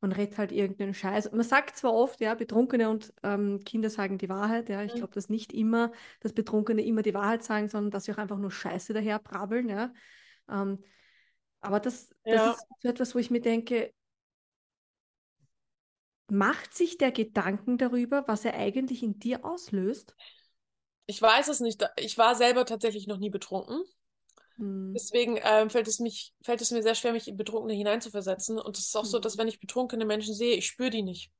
man redet halt irgendeinen Scheiß. Man sagt zwar oft, ja, Betrunkene und ähm, Kinder sagen die Wahrheit, ja. Ich mhm. glaube, dass nicht immer, dass Betrunkene immer die Wahrheit sagen, sondern dass sie auch einfach nur Scheiße daher brabbeln, ja. Ähm, aber das, das ja. ist so etwas, wo ich mir denke, macht sich der Gedanken darüber, was er eigentlich in dir auslöst? Ich weiß es nicht. Ich war selber tatsächlich noch nie betrunken. Mhm. Deswegen ähm, fällt, es mich, fällt es mir sehr schwer, mich in Betrunkene hineinzuversetzen. Und es ist auch mhm. so, dass wenn ich betrunkene Menschen sehe, ich spüre die nicht.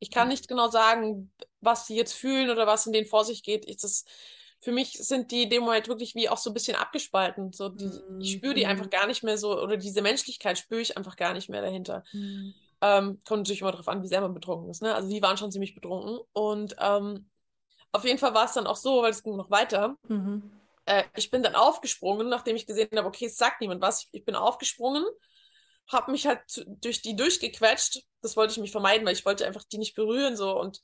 Ich kann nicht genau sagen, was sie jetzt fühlen oder was in denen vor sich geht. Ich, das, für mich sind die in dem Moment wirklich wie auch so ein bisschen abgespalten. So die, mhm. Ich spüre die einfach gar nicht mehr so, oder diese Menschlichkeit spüre ich einfach gar nicht mehr dahinter. Mhm. Ähm, kommt natürlich immer darauf an, wie sehr man betrunken ist. Ne? Also die waren schon ziemlich betrunken. Und ähm, auf jeden Fall war es dann auch so, weil es ging noch weiter. Mhm äh, ich bin dann aufgesprungen, nachdem ich gesehen habe, okay, es sagt niemand was. Ich bin aufgesprungen, habe mich halt durch die durchgequetscht. Das wollte ich mich vermeiden, weil ich wollte einfach die nicht berühren so und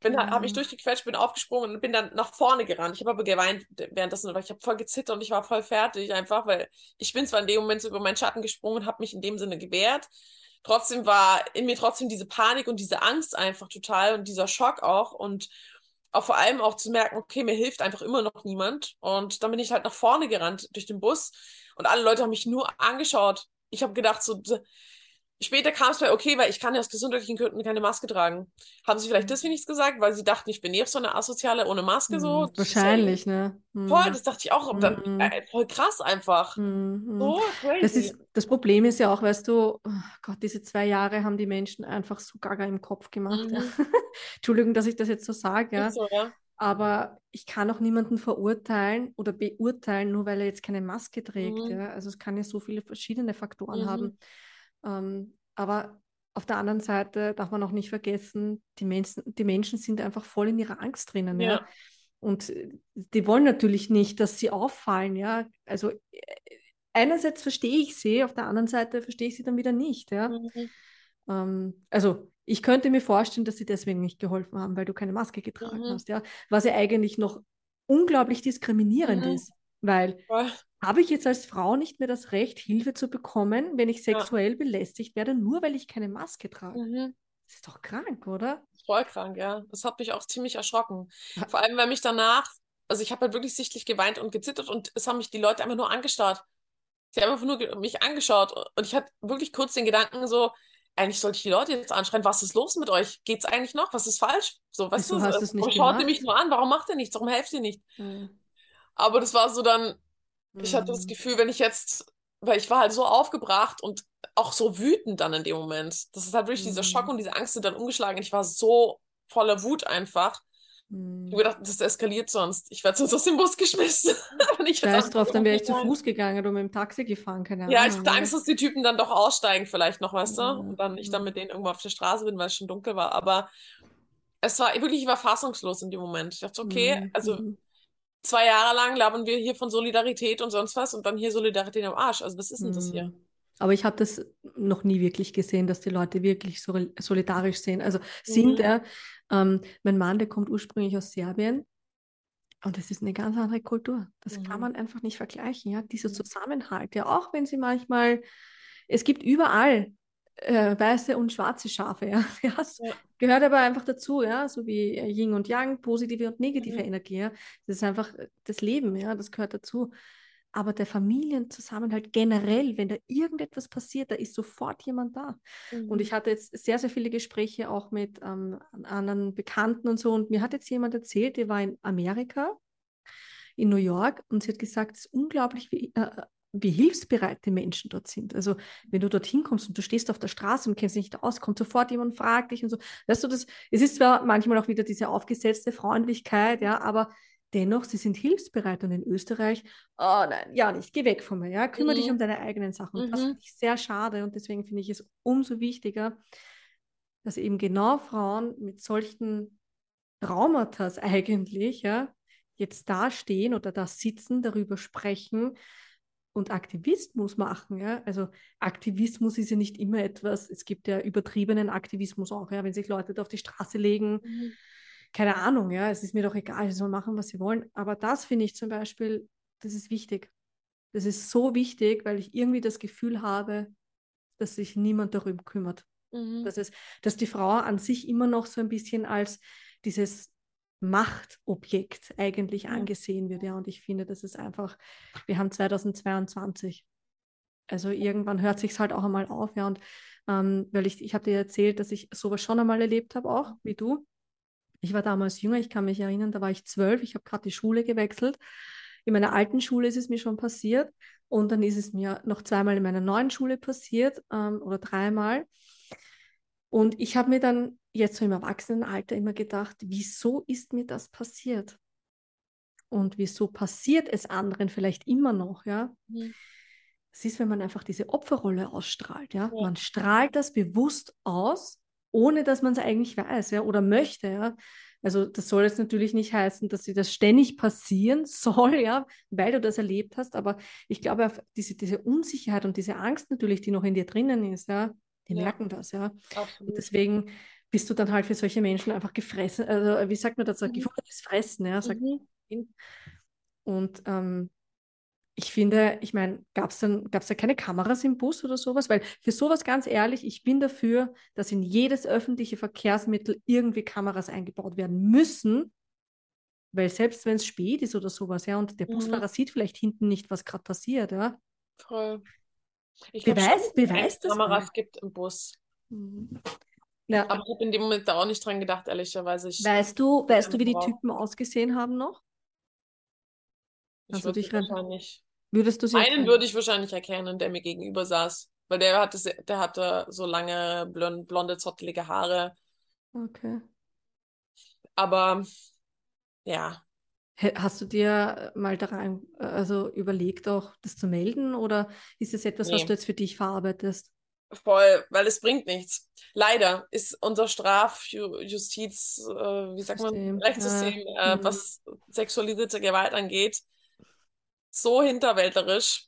bin mhm. habe ich durchgequetscht, bin aufgesprungen und bin dann nach vorne gerannt. Ich habe aber geweint währenddessen, weil ich habe voll gezittert und ich war voll fertig einfach, weil ich bin zwar in dem Moment so über meinen Schatten gesprungen und habe mich in dem Sinne gewehrt. Trotzdem war in mir trotzdem diese Panik und diese Angst einfach total und dieser Schock auch und auch vor allem auch zu merken, okay, mir hilft einfach immer noch niemand. Und dann bin ich halt nach vorne gerannt durch den Bus und alle Leute haben mich nur angeschaut. Ich habe gedacht, so, Später kam es mir, okay, weil ich kann ja aus gesundheitlichen Gründen keine Maske tragen. Haben sie vielleicht mhm. deswegen nichts gesagt, weil sie dachten, ich bin eh so eine Asoziale ohne Maske so? Mhm, wahrscheinlich, ne? Mhm. Voll, das dachte ich auch. Dann, äh, voll krass einfach. Mhm. So crazy. Das, ist, das Problem ist ja auch, weißt du, oh Gott, diese zwei Jahre haben die Menschen einfach so gaga im Kopf gemacht. Ja. Mhm. [LAUGHS] Entschuldigung, dass ich das jetzt so sage, ja. So, ja. Aber ich kann auch niemanden verurteilen oder beurteilen, nur weil er jetzt keine Maske trägt. Mhm. Ja? Also es kann ja so viele verschiedene Faktoren haben. Ähm, aber auf der anderen Seite darf man auch nicht vergessen, die Menschen, die Menschen sind einfach voll in ihrer Angst drinnen. Ja. ja? Und äh, die wollen natürlich nicht, dass sie auffallen. Ja? Also äh, einerseits verstehe ich sie, auf der anderen Seite verstehe ich sie dann wieder nicht. Ja? Mhm. Ähm, also ich könnte mir vorstellen, dass sie deswegen nicht geholfen haben, weil du keine Maske getragen mhm. hast. Ja? Was ja eigentlich noch unglaublich diskriminierend mhm. ist. Weil habe ich jetzt als Frau nicht mehr das Recht, Hilfe zu bekommen, wenn ich sexuell ja. belästigt werde, nur weil ich keine Maske trage? Mhm. Das ist doch krank, oder? Voll krank, ja. Das hat mich auch ziemlich erschrocken. Vor allem, weil mich danach, also ich habe halt wirklich sichtlich geweint und gezittert und es haben mich die Leute einfach nur angestarrt. Sie haben einfach nur mich angeschaut und ich hatte wirklich kurz den Gedanken so, eigentlich sollte ich die Leute jetzt anschreien, was ist los mit euch? Geht's eigentlich noch? Was ist falsch? So, weißt Wieso du, hast so, schaut ihr mich nur an, warum macht ihr nichts? Warum helft ihr nicht? Mhm. Aber das war so dann, ich hatte das mhm. Gefühl, wenn ich jetzt, weil ich war halt so aufgebracht und auch so wütend dann in dem Moment. Das ist halt wirklich mhm. dieser Schock und diese Angst sind dann umgeschlagen. Ich war so voller Wut einfach. Mhm. Ich habe gedacht, das eskaliert sonst. Ich werde sonst aus dem Bus geschmissen. [LAUGHS] ich Scheiß drauf, dann wäre ich zu Fuß gegangen oder mit dem Taxi gefahren, keine Ahnung. Ja, ich hatte Angst, dass die Typen dann doch aussteigen, vielleicht noch, weißt du? Mhm. Und dann ich dann mit denen irgendwo auf der Straße bin, weil es schon dunkel war. Aber es war wirklich, ich war fassungslos in dem Moment. Ich dachte, okay, also zwei Jahre lang labern wir hier von Solidarität und sonst was und dann hier Solidarität am Arsch. Also was ist denn das hier? Mhm. Aber ich habe das noch nie wirklich gesehen, dass die Leute wirklich so solidarisch sind. Also sind mhm. er, ähm, mein Mann, der kommt ursprünglich aus Serbien und das ist eine ganz andere Kultur. Das mhm. kann man einfach nicht vergleichen, ja. Dieser mhm. Zusammenhalt, ja, auch wenn sie manchmal, es gibt überall äh, weiße und schwarze Schafe, ja. [LAUGHS] Das ja. gehört aber einfach dazu, ja, so wie Yin und Yang, positive und negative mhm. Energie, ja. Das ist einfach das Leben, ja, das gehört dazu. Aber der Familienzusammenhalt generell, wenn da irgendetwas passiert, da ist sofort jemand da. Mhm. Und ich hatte jetzt sehr, sehr viele Gespräche auch mit ähm, anderen Bekannten und so. Und mir hat jetzt jemand erzählt, der war in Amerika, in New York, und sie hat gesagt, es ist unglaublich, wie, äh, wie hilfsbereit die Menschen dort sind. Also wenn du dorthin kommst und du stehst auf der Straße und kennst dich nicht aus, kommt sofort jemand, fragt dich und so. Weißt du, das, es ist zwar manchmal auch wieder diese aufgesetzte Freundlichkeit, ja, aber Dennoch, sie sind hilfsbereit und in Österreich, oh nein, ja nicht, geh weg von mir, ja, kümmere mhm. dich um deine eigenen Sachen. Und mhm. das finde ich sehr schade und deswegen finde ich es umso wichtiger, dass eben genau Frauen mit solchen Traumata [LAUGHS] eigentlich, ja, jetzt dastehen oder da sitzen, darüber sprechen und Aktivismus machen, ja. Also Aktivismus ist ja nicht immer etwas, es gibt ja übertriebenen Aktivismus auch, ja, wenn sich Leute da auf die Straße legen. Mhm keine Ahnung, ja, es ist mir doch egal, sie sollen machen, was sie wollen. Aber das finde ich zum Beispiel, das ist wichtig. Das ist so wichtig, weil ich irgendwie das Gefühl habe, dass sich niemand darüber kümmert. Mhm. Dass, es, dass die Frau an sich immer noch so ein bisschen als dieses Machtobjekt eigentlich angesehen wird. Ja, und ich finde, das ist einfach, wir haben 2022. Also irgendwann hört sich halt auch einmal auf, ja. Und ähm, weil ich, ich habe dir erzählt, dass ich sowas schon einmal erlebt habe, auch wie du. Ich war damals jünger, ich kann mich erinnern, da war ich zwölf, ich habe gerade die Schule gewechselt. In meiner alten Schule ist es mir schon passiert und dann ist es mir noch zweimal in meiner neuen Schule passiert ähm, oder dreimal. Und ich habe mir dann jetzt so im Erwachsenenalter immer gedacht, wieso ist mir das passiert? Und wieso passiert es anderen vielleicht immer noch, ja? Mhm. Ist, wenn man einfach diese Opferrolle ausstrahlt, ja? ja. Man strahlt das bewusst aus ohne dass man es eigentlich weiß, ja, oder möchte, ja. Also das soll jetzt natürlich nicht heißen, dass dir das ständig passieren [LAUGHS] soll, ja, weil du das erlebt hast, aber ich glaube, diese, diese Unsicherheit und diese Angst natürlich, die noch in dir drinnen ist, ja, die ja. merken das, ja. Absolut. Und deswegen bist du dann halt für solche Menschen einfach gefressen, also wie sagt man dazu, mhm. gefundenes Fressen, ja, sagt mhm. Und ähm, ich finde, ich meine, gab es dann gab's da keine Kameras im Bus oder sowas? Weil für sowas ganz ehrlich, ich bin dafür, dass in jedes öffentliche Verkehrsmittel irgendwie Kameras eingebaut werden müssen. Weil selbst wenn es spät ist oder sowas, ja, und der mhm. Busfahrer sieht vielleicht hinten nicht, was gerade passiert, ja. Voll. Ich beweis, schon, beweis das Kameras mal. gibt im Bus. Mhm. Ja. Aber ich habe in dem Moment da auch nicht dran gedacht, ehrlicherweise. Ich weißt du, weißt du, wie die Typen ausgesehen haben noch? Ich also dich wahrscheinlich. Würdest du sie Einen erkennen? würde ich wahrscheinlich erkennen, der mir gegenüber saß. Weil der hatte, der hatte so lange blonde, zottelige Haare. Okay. Aber ja. Hast du dir mal daran also überlegt, auch das zu melden oder ist es etwas, nee. was du jetzt für dich verarbeitest? Voll, weil es bringt nichts. Leider ist unser Strafjustiz, äh, wie sagt System. man, Rechtssystem, ja. äh, mhm. was sexualisierte Gewalt angeht, so hinterwäldlerisch.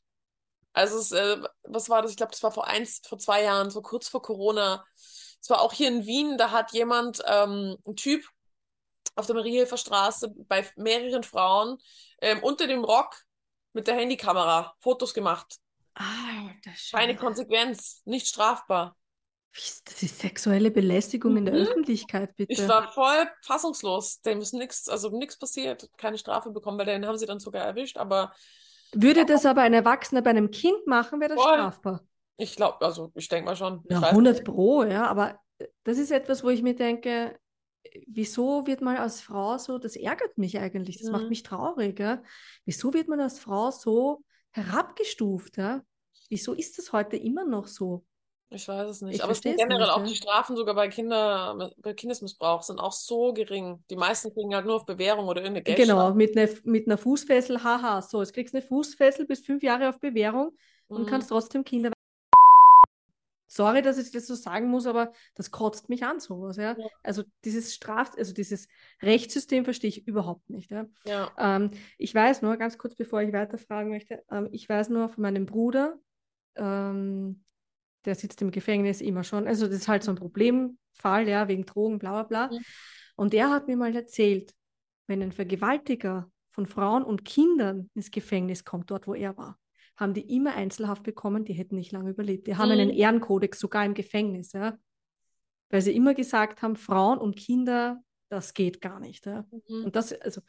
Also, es, äh, was war das? Ich glaube, das war vor eins, vor zwei Jahren, so kurz vor Corona. Es war auch hier in Wien, da hat jemand, ähm, ein Typ auf der Mariehilfer Straße bei mehreren Frauen ähm, unter dem Rock mit der Handykamera Fotos gemacht. Ah, das Keine Konsequenz, nicht strafbar. Das ist sexuelle Belästigung mhm. in der mhm. Öffentlichkeit, bitte. Ich war voll fassungslos. Dem ist nichts, also nichts passiert, keine Strafe bekommen, weil den haben sie dann sogar erwischt, aber. Würde das aber ein Erwachsener bei einem Kind machen, wäre das voll. strafbar. Ich glaube, also ich denke mal schon. Ja, 100 Pro, ja, aber das ist etwas, wo ich mir denke, wieso wird man als Frau so, das ärgert mich eigentlich, das mhm. macht mich traurig, ja? wieso wird man als Frau so herabgestuft, ja? wieso ist das heute immer noch so? Ich weiß es nicht. Ich Aber es sind generell nicht, auch ja. die Strafen sogar bei Kinder, bei Kindesmissbrauch sind auch so gering. Die meisten kriegen halt nur auf Bewährung oder irgendeine Geldstrafe. Genau, mit, ne, mit einer Fußfessel, haha, so, jetzt kriegst du eine Fußfessel bis fünf Jahre auf Bewährung mhm. und kannst trotzdem Kinder sorry, dass ich das so sagen muss, aber das kotzt mich an, sowas, ja. ja. Also dieses Straf, also dieses Rechtssystem verstehe ich überhaupt nicht. Ja. ja. Ähm, ich weiß nur, ganz kurz bevor ich weiterfragen möchte, ähm, ich weiß nur von meinem Bruder, ähm, der sitzt im Gefängnis immer schon. Also das ist halt so ein Problemfall, ja, wegen Drogen, bla bla bla. Mhm. Und der hat mir mal erzählt, wenn ein Vergewaltiger von Frauen und Kindern ins Gefängnis kommt, dort wo er war, haben die immer Einzelhaft bekommen, die hätten nicht lange überlebt. Die haben mhm. einen Ehrenkodex sogar im Gefängnis, ja. Weil sie immer gesagt haben, Frauen und Kinder, das geht gar nicht. Ja. Mhm. Und das, also,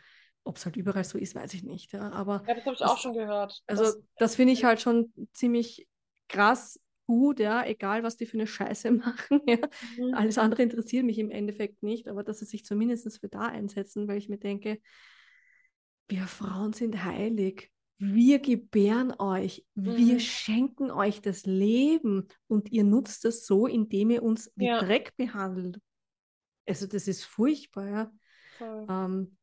ob es halt überall so ist, weiß ich nicht. Ja. Aber ja, das habe ich das, auch schon gehört. Also, das, das finde ich halt schon ziemlich krass gut, ja, egal was die für eine Scheiße [LAUGHS] machen. Ja. Mhm. Alles andere interessiert mich im Endeffekt nicht, aber dass sie sich zumindest für da einsetzen, weil ich mir denke, wir Frauen sind heilig wir gebären euch, mhm. wir schenken euch das Leben und ihr nutzt das so, indem ihr uns wie ja. Dreck behandelt. Also das ist furchtbar, ja. Ähm,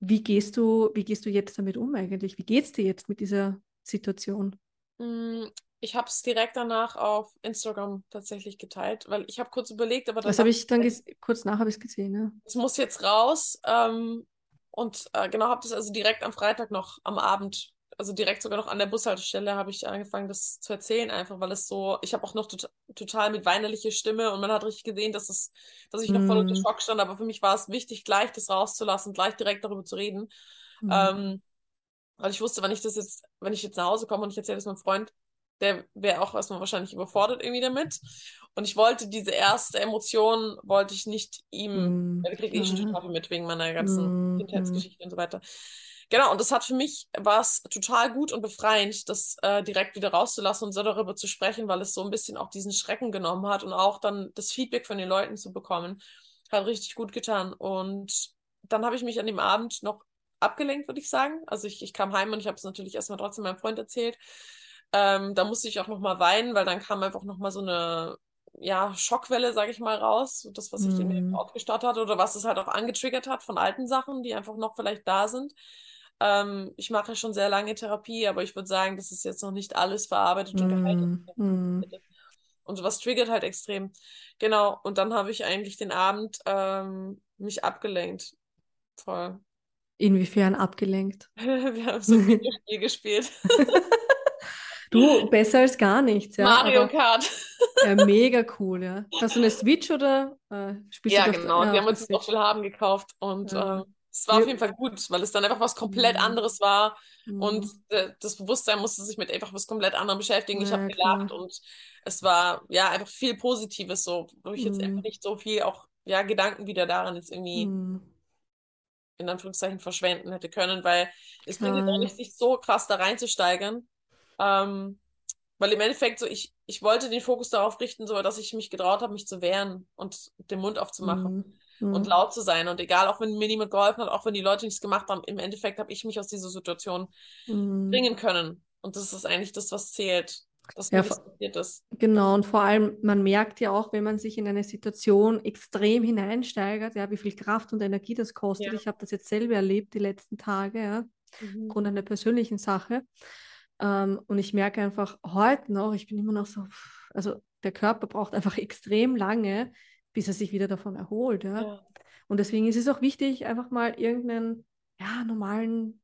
wie gehst du, wie gehst du jetzt damit um eigentlich? Wie geht es dir jetzt mit dieser Situation? Mm, ich habe es direkt danach auf Instagram tatsächlich geteilt, weil ich habe kurz überlegt, aber das habe ich dann [LAUGHS] kurz nach habe ich es gesehen. Ja. Es muss jetzt raus. Ähm, und äh, genau, habe das also direkt am Freitag noch am Abend, also direkt sogar noch an der Bushaltestelle, habe ich angefangen, das zu erzählen, einfach weil es so, ich habe auch noch tot, total mit weinerlicher Stimme und man hat richtig gesehen, dass es, dass ich noch voll unter mm. Schock stand, aber für mich war es wichtig, gleich das rauszulassen, gleich direkt darüber zu reden. Mhm. Ähm, weil ich wusste, wenn ich das jetzt, wenn ich jetzt nach Hause komme und ich erzähle das meinem Freund, der wäre auch erstmal wahrscheinlich überfordert irgendwie damit. Und ich wollte diese erste Emotion, wollte ich nicht ihm, mm, er kriegt eh schon Strafe mit wegen meiner ganzen mm, Kindheitsgeschichte und so weiter. Genau, und das hat für mich, war es total gut und befreiend, das äh, direkt wieder rauszulassen und so darüber zu sprechen, weil es so ein bisschen auch diesen Schrecken genommen hat und auch dann das Feedback von den Leuten zu bekommen, hat richtig gut getan. Und dann habe ich mich an dem Abend noch abgelenkt, würde ich sagen. Also ich, ich kam heim und ich habe es natürlich erstmal trotzdem meinem Freund erzählt. Ähm, da musste ich auch nochmal weinen, weil dann kam einfach nochmal so eine ja, Schockwelle, sage ich mal, raus. Das, was sich mm. dem aufgestaut hat oder was es halt auch angetriggert hat von alten Sachen, die einfach noch vielleicht da sind. Ähm, ich mache schon sehr lange Therapie, aber ich würde sagen, das ist jetzt noch nicht alles verarbeitet mm. und geheilt. Mm. Und sowas triggert halt extrem. Genau. Und dann habe ich eigentlich den Abend ähm, mich abgelenkt. Voll. Inwiefern abgelenkt? [LAUGHS] Wir haben so ein Videospiel [LAUGHS] gespielt. [LAUGHS] Du, besser als gar nichts. Ja. Mario Aber, Kart. Ja, [LAUGHS] mega cool, ja. Hast du eine Switch oder äh, spielst ja, du Ja, genau. Ja, wir haben uns noch viel haben gekauft und ja. äh, es war auf jeden Fall gut, weil es dann einfach was komplett mhm. anderes war mhm. und äh, das Bewusstsein musste sich mit einfach was komplett anderem beschäftigen. Ich habe gelacht und es war ja einfach viel Positives, so, wo ich mhm. jetzt einfach nicht so viel auch ja Gedanken wieder daran jetzt irgendwie mhm. in Anführungszeichen verschwenden hätte können, weil es bringt jetzt auch nicht, sich so krass da reinzusteigern. Ähm, weil im Endeffekt so, ich, ich wollte den Fokus darauf richten, so dass ich mich getraut habe, mich zu wehren und den Mund aufzumachen mhm. und laut zu sein. Und egal, auch wenn mir niemand geholfen hat, auch wenn die Leute nichts gemacht haben, im Endeffekt habe ich mich aus dieser Situation mhm. bringen können. Und das ist eigentlich das, was zählt. Dass ja, passiert ist. Genau, und vor allem, man merkt ja auch, wenn man sich in eine Situation extrem hineinsteigert, ja, wie viel Kraft und Energie das kostet. Ja. Ich habe das jetzt selber erlebt die letzten Tage, ja, mhm. aufgrund einer persönlichen Sache. Ähm, und ich merke einfach heute noch, ich bin immer noch so, also der Körper braucht einfach extrem lange, bis er sich wieder davon erholt. Ja? ja. Und deswegen ist es auch wichtig, einfach mal irgendeinen ja, normalen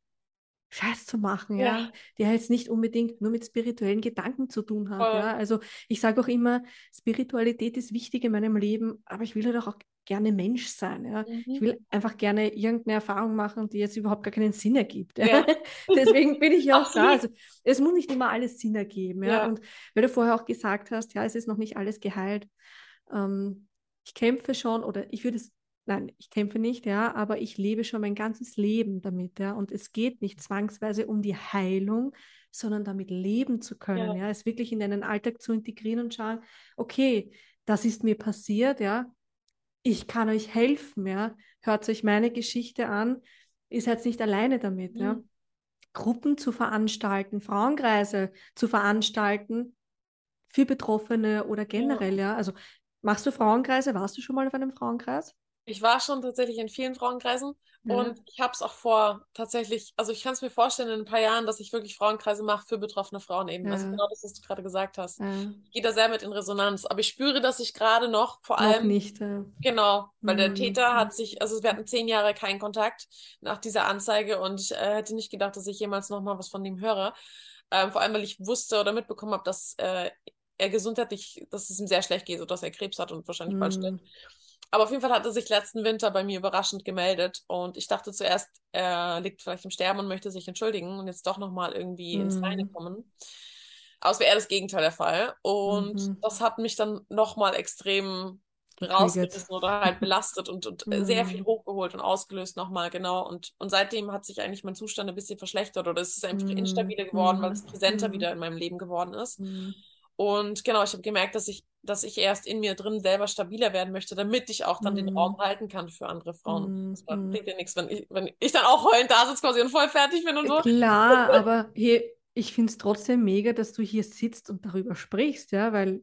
Scheiß zu machen, ja. ja. der jetzt nicht unbedingt nur mit spirituellen Gedanken zu tun hat. Ja. Also ich sage auch immer, Spiritualität ist wichtig in meinem Leben, aber ich will halt auch gerne Mensch sein. Ja? Mhm. Ich will einfach gerne irgendeine Erfahrung machen, die jetzt überhaupt gar keinen Sinn ergibt. Ja. [LAUGHS] Deswegen bin ich ja auch da. Also, es muss nicht immer alles Sinn ergeben. Ja? Und weil du vorher auch gesagt hast, ja, es ist noch nicht alles geheilt. Ähm, ich kämpfe schon oder ich würde es, nein, ich kämpfe nicht, ja, aber ich lebe schon mein ganzes Leben damit, ja. Und es geht nicht zwangsweise um die Heilung, sondern damit leben zu können, ja, es wirklich in deinen Alltag zu integrieren und schauen, okay, das ist mir passiert, ja, ich kann euch helfen, ja. Hört euch meine Geschichte an. Ihr seid nicht alleine damit, mhm. ja. Gruppen zu veranstalten, Frauenkreise zu veranstalten für Betroffene oder generell, ja. ja. Also machst du Frauenkreise? Warst du schon mal auf einem Frauenkreis? Ich war schon tatsächlich in vielen Frauenkreisen ja. und ich habe es auch vor, tatsächlich, also ich kann es mir vorstellen in ein paar Jahren, dass ich wirklich Frauenkreise mache für betroffene Frauen eben. Also ja. Also genau das, was du gerade gesagt hast. Ja. Ich gehe da sehr mit in Resonanz, aber ich spüre, dass ich gerade noch vor allem. Noch nicht. Ja. Genau, weil mhm. der Täter hat sich, also wir hatten zehn Jahre keinen Kontakt nach dieser Anzeige und ich äh, hätte nicht gedacht, dass ich jemals nochmal was von ihm höre. Ähm, vor allem, weil ich wusste oder mitbekommen habe, dass äh, er gesundheitlich, dass es ihm sehr schlecht geht, so dass er Krebs hat und wahrscheinlich mhm. bald stirbt. Aber auf jeden Fall hat er sich letzten Winter bei mir überraschend gemeldet und ich dachte zuerst, er liegt vielleicht im Sterben und möchte sich entschuldigen und jetzt doch nochmal irgendwie mhm. ins Reine kommen. Aber es wäre eher das Gegenteil der Fall. Und mhm. das hat mich dann nochmal extrem rausgerissen oder halt belastet und, und mhm. sehr viel hochgeholt und ausgelöst nochmal, genau. Und, und seitdem hat sich eigentlich mein Zustand ein bisschen verschlechtert oder es ist einfach mhm. instabiler geworden, weil es mhm. präsenter mhm. wieder in meinem Leben geworden ist. Und genau, ich habe gemerkt, dass ich, dass ich erst in mir drin selber stabiler werden möchte, damit ich auch dann mm. den Raum mhm. halten kann für andere Frauen. Mm. Das bringt mhm. ja nichts, wenn ich, wenn ich dann auch heulend da sitze quasi und voll fertig bin und so. Klar, [LAUGHS] aber hier, ich finde es trotzdem mega, dass du hier sitzt und darüber sprichst, ja, weil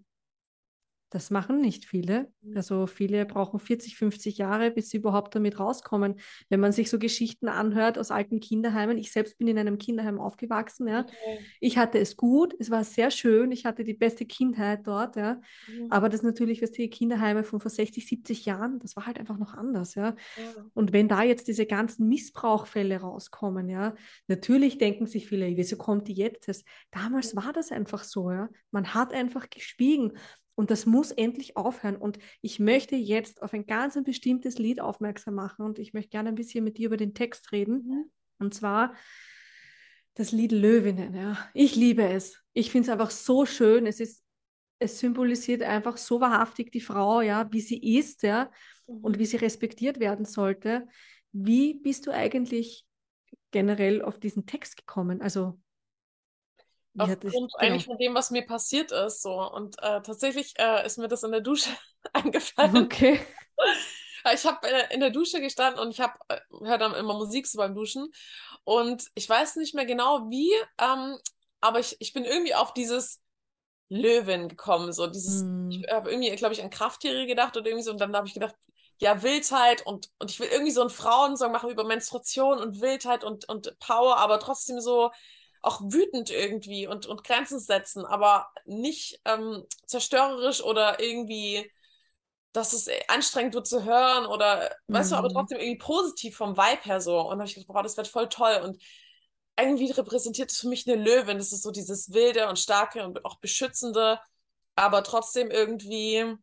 das machen nicht viele. Mhm. Also viele brauchen 40, 50 Jahre, bis sie überhaupt damit rauskommen. Wenn man sich so Geschichten anhört aus alten Kinderheimen. Ich selbst bin in einem Kinderheim aufgewachsen. Ja. Okay. Ich hatte es gut, es war sehr schön. Ich hatte die beste Kindheit dort. Ja. Mhm. Aber das natürlich, was die Kinderheime von vor 60, 70 Jahren, das war halt einfach noch anders. Ja. ja. Und wenn da jetzt diese ganzen Missbrauchfälle rauskommen, ja, natürlich denken sich viele, wieso kommt die jetzt? Damals war das einfach so. Ja. Man hat einfach geschwiegen. Und das muss endlich aufhören. Und ich möchte jetzt auf ein ganz ein bestimmtes Lied aufmerksam machen. Und ich möchte gerne ein bisschen mit dir über den Text reden. Mhm. Und zwar das Lied Löwinnen. Ja. Ich liebe es. Ich finde es einfach so schön. Es ist, es symbolisiert einfach so wahrhaftig die Frau, ja, wie sie ist, ja, mhm. und wie sie respektiert werden sollte. Wie bist du eigentlich generell auf diesen Text gekommen? Also Aufgrund ich, genau. eigentlich von dem, was mir passiert ist. So. Und äh, tatsächlich äh, ist mir das in der Dusche [LAUGHS] eingefallen. Okay. [LAUGHS] Ich habe äh, in der Dusche gestanden und ich habe äh, höre dann immer Musik so beim Duschen. Und ich weiß nicht mehr genau wie, ähm, aber ich, ich bin irgendwie auf dieses Löwen gekommen. So dieses, hm. ich habe irgendwie, glaube ich, an Krafttiere gedacht oder irgendwie so. Und dann habe ich gedacht, ja, Wildheit und, und ich will irgendwie so einen Frauensong machen über Menstruation und Wildheit und, und Power, aber trotzdem so auch wütend irgendwie und, und Grenzen setzen, aber nicht ähm, zerstörerisch oder irgendwie, dass es anstrengend wird zu hören oder, mhm. weißt du, aber mhm. trotzdem irgendwie positiv vom Vibe her so. Und habe ich gedacht, boah, das wird voll toll. Und irgendwie repräsentiert es für mich eine Löwin. Das ist so dieses wilde und starke und auch beschützende, aber trotzdem irgendwie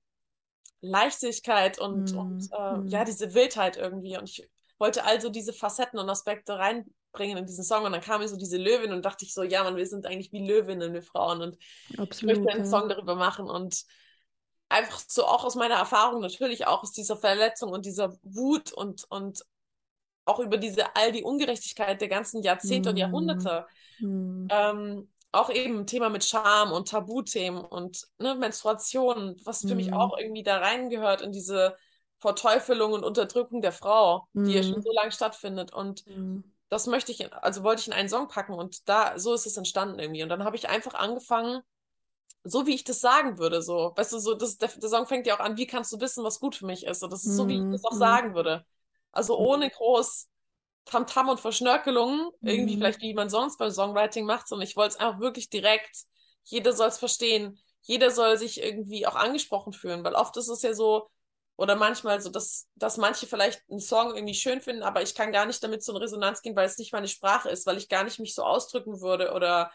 Leichtigkeit und, mhm. und äh, mhm. ja, diese Wildheit irgendwie. Und ich wollte also diese Facetten und Aspekte rein bringen in diesen Song. Und dann kam mir so diese Löwin und dachte ich so, ja, man, wir sind eigentlich wie Löwinnen, wir Frauen. Und Absolut, ich möchte einen ja. Song darüber machen und einfach so auch aus meiner Erfahrung natürlich auch aus dieser Verletzung und dieser Wut und, und auch über diese all die Ungerechtigkeit der ganzen Jahrzehnte mm. und mhm. Jahrhunderte. Mm. Ähm, auch eben Thema mit Scham und Tabuthemen und ne, Menstruation, was für mm. mich mhm. auch irgendwie da reingehört in diese Verteufelung und Unterdrückung der Frau, die ja schon mhm. so lange stattfindet. Und das möchte ich, also wollte ich in einen Song packen und da, so ist es entstanden irgendwie. Und dann habe ich einfach angefangen, so wie ich das sagen würde, so, weißt du, so, das, der, der Song fängt ja auch an, wie kannst du wissen, was gut für mich ist? Und das ist so, wie ich das auch mhm. sagen würde. Also mhm. ohne groß Tamtam -Tam und Verschnörkelungen, irgendwie mhm. vielleicht wie man sonst beim Songwriting macht, sondern ich wollte es einfach wirklich direkt, jeder soll es verstehen, jeder soll sich irgendwie auch angesprochen fühlen, weil oft ist es ja so, oder manchmal so, dass, dass manche vielleicht einen Song irgendwie schön finden, aber ich kann gar nicht damit so in Resonanz gehen, weil es nicht meine Sprache ist, weil ich gar nicht mich so ausdrücken würde oder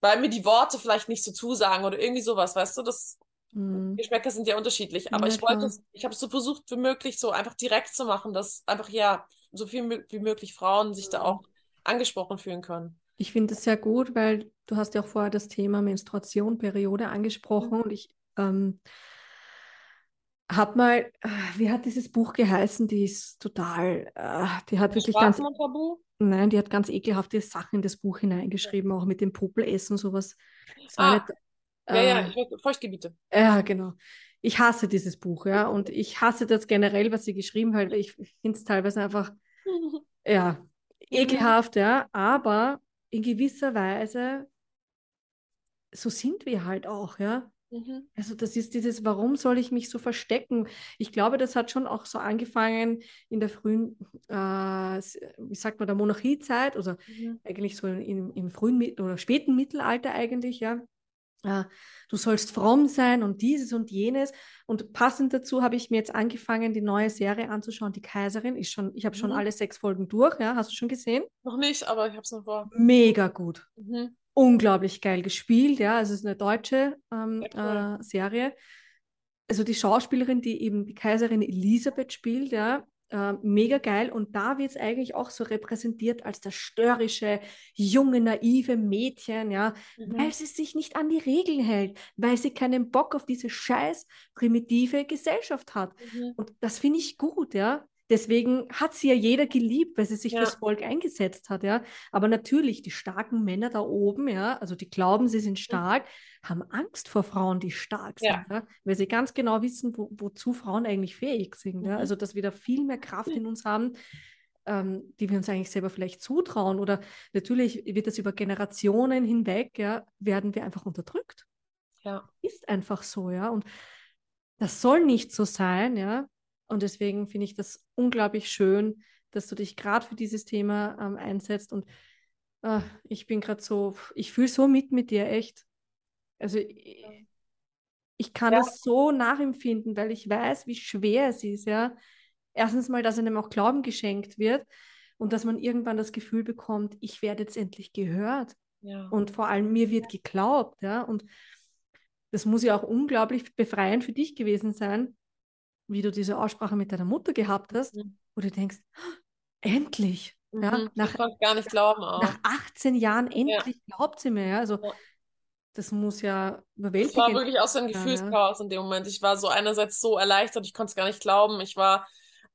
weil mir die Worte vielleicht nicht so zusagen oder irgendwie sowas, weißt du, das hm. Geschmäcker sind ja unterschiedlich, aber ja, ich wollte ich habe es so versucht, wie möglich so einfach direkt zu machen, dass einfach ja so viel wie möglich Frauen sich da auch angesprochen fühlen können. Ich finde es sehr gut, weil du hast ja auch vorher das Thema Menstruation, Periode angesprochen mhm. und ich ähm, hab mal, äh, wie hat dieses Buch geheißen? Die ist total, äh, die hat wirklich ganz. Tabu? Nein, die hat ganz ekelhafte Sachen in das Buch hineingeschrieben, auch mit dem Popelessen und sowas. ah, nicht, äh, ja, ja, ich Feuchtgebiete. Ja, genau. Ich hasse dieses Buch, ja, und ich hasse das generell, was sie geschrieben hat. Ich finde es teilweise einfach, [LAUGHS] ja, ekelhaft, ja, aber in gewisser Weise, so sind wir halt auch, ja. Mhm. Also das ist dieses, warum soll ich mich so verstecken? Ich glaube, das hat schon auch so angefangen in der frühen, äh, wie sagt man, der Monarchiezeit, also mhm. eigentlich so im, im frühen oder späten Mittelalter eigentlich, ja. Äh, du sollst fromm sein und dieses und jenes. Und passend dazu habe ich mir jetzt angefangen, die neue Serie anzuschauen, Die Kaiserin. Ist schon, ich habe schon mhm. alle sechs Folgen durch, ja. Hast du schon gesehen? Noch nicht, aber ich habe es noch vor. Mega gut. Unglaublich geil gespielt, ja. Also es ist eine deutsche ähm, ja, äh, Serie. Also die Schauspielerin, die eben die Kaiserin Elisabeth spielt, ja, äh, mega geil. Und da wird es eigentlich auch so repräsentiert als das störrische, junge, naive Mädchen, ja, mhm. weil sie sich nicht an die Regeln hält, weil sie keinen Bock auf diese scheiß primitive Gesellschaft hat. Mhm. Und das finde ich gut, ja. Deswegen hat sie ja jeder geliebt, weil sie sich ja. fürs Volk eingesetzt hat, ja. Aber natürlich, die starken Männer da oben, ja, also die glauben, sie sind stark, mhm. haben Angst vor Frauen, die stark sind, ja. ja? weil sie ganz genau wissen, wo, wozu Frauen eigentlich fähig sind. Mhm. Ja? Also, dass wir da viel mehr Kraft in uns haben, ähm, die wir uns eigentlich selber vielleicht zutrauen. Oder natürlich wird das über Generationen hinweg, ja, werden wir einfach unterdrückt. Ja. Ist einfach so, ja. Und das soll nicht so sein, ja. Und deswegen finde ich das unglaublich schön, dass du dich gerade für dieses Thema ähm, einsetzt. Und äh, ich bin gerade so, ich fühle so mit mit dir, echt. Also ich, ich kann ja. das so nachempfinden, weil ich weiß, wie schwer es ist, ja. Erstens mal, dass einem auch Glauben geschenkt wird und dass man irgendwann das Gefühl bekommt, ich werde jetzt endlich gehört. Ja. Und vor allem mir wird geglaubt, ja. Und das muss ja auch unglaublich befreiend für dich gewesen sein, wie du diese Aussprache mit deiner Mutter gehabt hast, mhm. wo du denkst, endlich. Mhm. Ja, nach, ich konnte gar nicht glauben. Auch. Nach 18 Jahren endlich ja. glaubt sie mir. Ja? Also, ja. das muss ja überwältigend. Es war wirklich auch so ein Gefühlschaos in dem Moment. Ich war so einerseits so erleichtert, ich konnte es gar nicht glauben. Ich war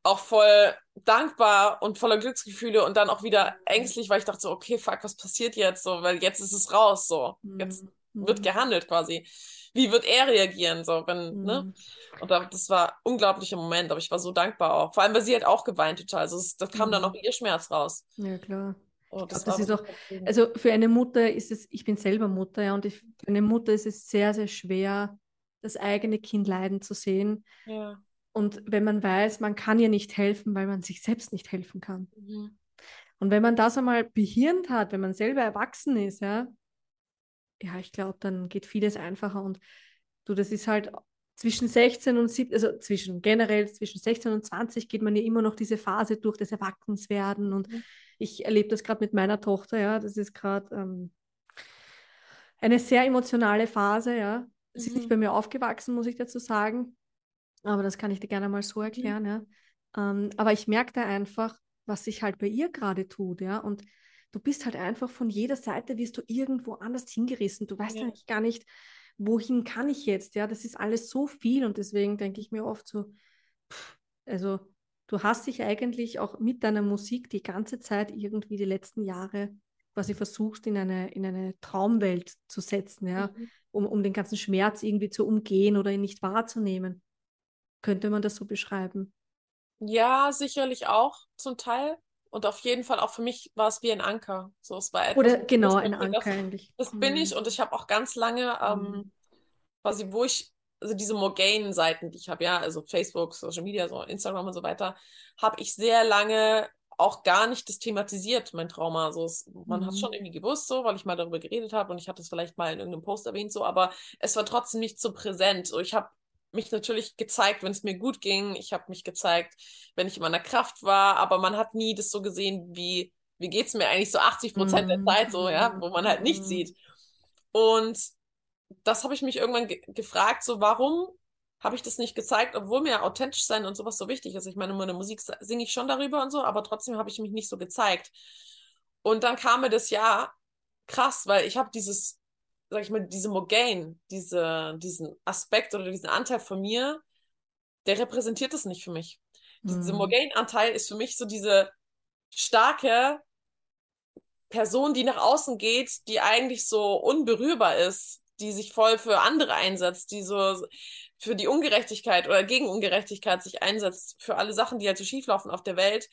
auch voll dankbar und voller Glücksgefühle und dann auch wieder mhm. ängstlich, weil ich dachte so, okay, fuck, was passiert jetzt so? Weil jetzt ist es raus so. Jetzt mhm. wird gehandelt quasi wie wird er reagieren, so, wenn, ne? mhm. ne? Und das war ein unglaublicher Moment, aber ich war so dankbar auch. Vor allem, weil sie hat auch geweint total. Also da kam mhm. dann auch ihr Schmerz raus. Ja, klar. Oh, das, glaub, das ist auch, also für eine Mutter ist es, ich bin selber Mutter, ja, und ich, für eine Mutter ist es sehr, sehr schwer, das eigene Kind leiden zu sehen. Ja. Und wenn man weiß, man kann ihr nicht helfen, weil man sich selbst nicht helfen kann. Mhm. Und wenn man das einmal behirnt hat, wenn man selber erwachsen ist, ja, ja, ich glaube, dann geht vieles einfacher und du, das ist halt zwischen 16 und 17, also zwischen generell zwischen 16 und 20 geht man ja immer noch diese Phase durch des Erwachsenswerden und mhm. ich erlebe das gerade mit meiner Tochter, ja, das ist gerade ähm, eine sehr emotionale Phase, ja. Sie mhm. ist nicht mhm. bei mir aufgewachsen, muss ich dazu sagen, aber das kann ich dir gerne mal so mhm. erklären, mhm. ja. Ähm, aber ich merke da einfach, was sich halt bei ihr gerade tut, ja, und du bist halt einfach von jeder Seite, wirst du irgendwo anders hingerissen. Du weißt ja. eigentlich gar nicht, wohin kann ich jetzt? Ja, das ist alles so viel und deswegen denke ich mir oft so, pff, also du hast dich eigentlich auch mit deiner Musik die ganze Zeit irgendwie die letzten Jahre quasi versucht, in eine, in eine Traumwelt zu setzen, ja, mhm. um, um den ganzen Schmerz irgendwie zu umgehen oder ihn nicht wahrzunehmen. Könnte man das so beschreiben? Ja, sicherlich auch zum Teil. Und auf jeden Fall auch für mich war es wie ein Anker. So, es war etwas, Oder genau, ein Anker das, eigentlich. Das bin ich mhm. und ich habe auch ganz lange, ähm, mhm. quasi, wo ich, also diese Morgane-Seiten, die ich habe, ja, also Facebook, Social Media, so Instagram und so weiter, habe ich sehr lange auch gar nicht das thematisiert, mein Trauma. So, es, man mhm. hat es schon irgendwie gewusst, so, weil ich mal darüber geredet habe und ich hatte es vielleicht mal in irgendeinem Post erwähnt, so, aber es war trotzdem nicht so präsent. So, ich habe mich natürlich gezeigt, wenn es mir gut ging. Ich habe mich gezeigt, wenn ich in meiner Kraft war, aber man hat nie das so gesehen, wie, wie geht es mir eigentlich so 80 Prozent mm. der Zeit, so, ja, wo man halt nicht mm. sieht. Und das habe ich mich irgendwann ge gefragt, so, warum habe ich das nicht gezeigt, obwohl mir authentisch sein und sowas so wichtig ist. Ich meine, in meiner Musik singe ich schon darüber und so, aber trotzdem habe ich mich nicht so gezeigt. Und dann kam mir das ja krass, weil ich habe dieses sag ich mal, diese Morgane, diese, diesen Aspekt oder diesen Anteil von mir, der repräsentiert das nicht für mich. Mhm. Dieser Morgane-Anteil ist für mich so diese starke Person, die nach außen geht, die eigentlich so unberührbar ist, die sich voll für andere einsetzt, die so für die Ungerechtigkeit oder gegen Ungerechtigkeit sich einsetzt, für alle Sachen, die halt so schieflaufen auf der Welt.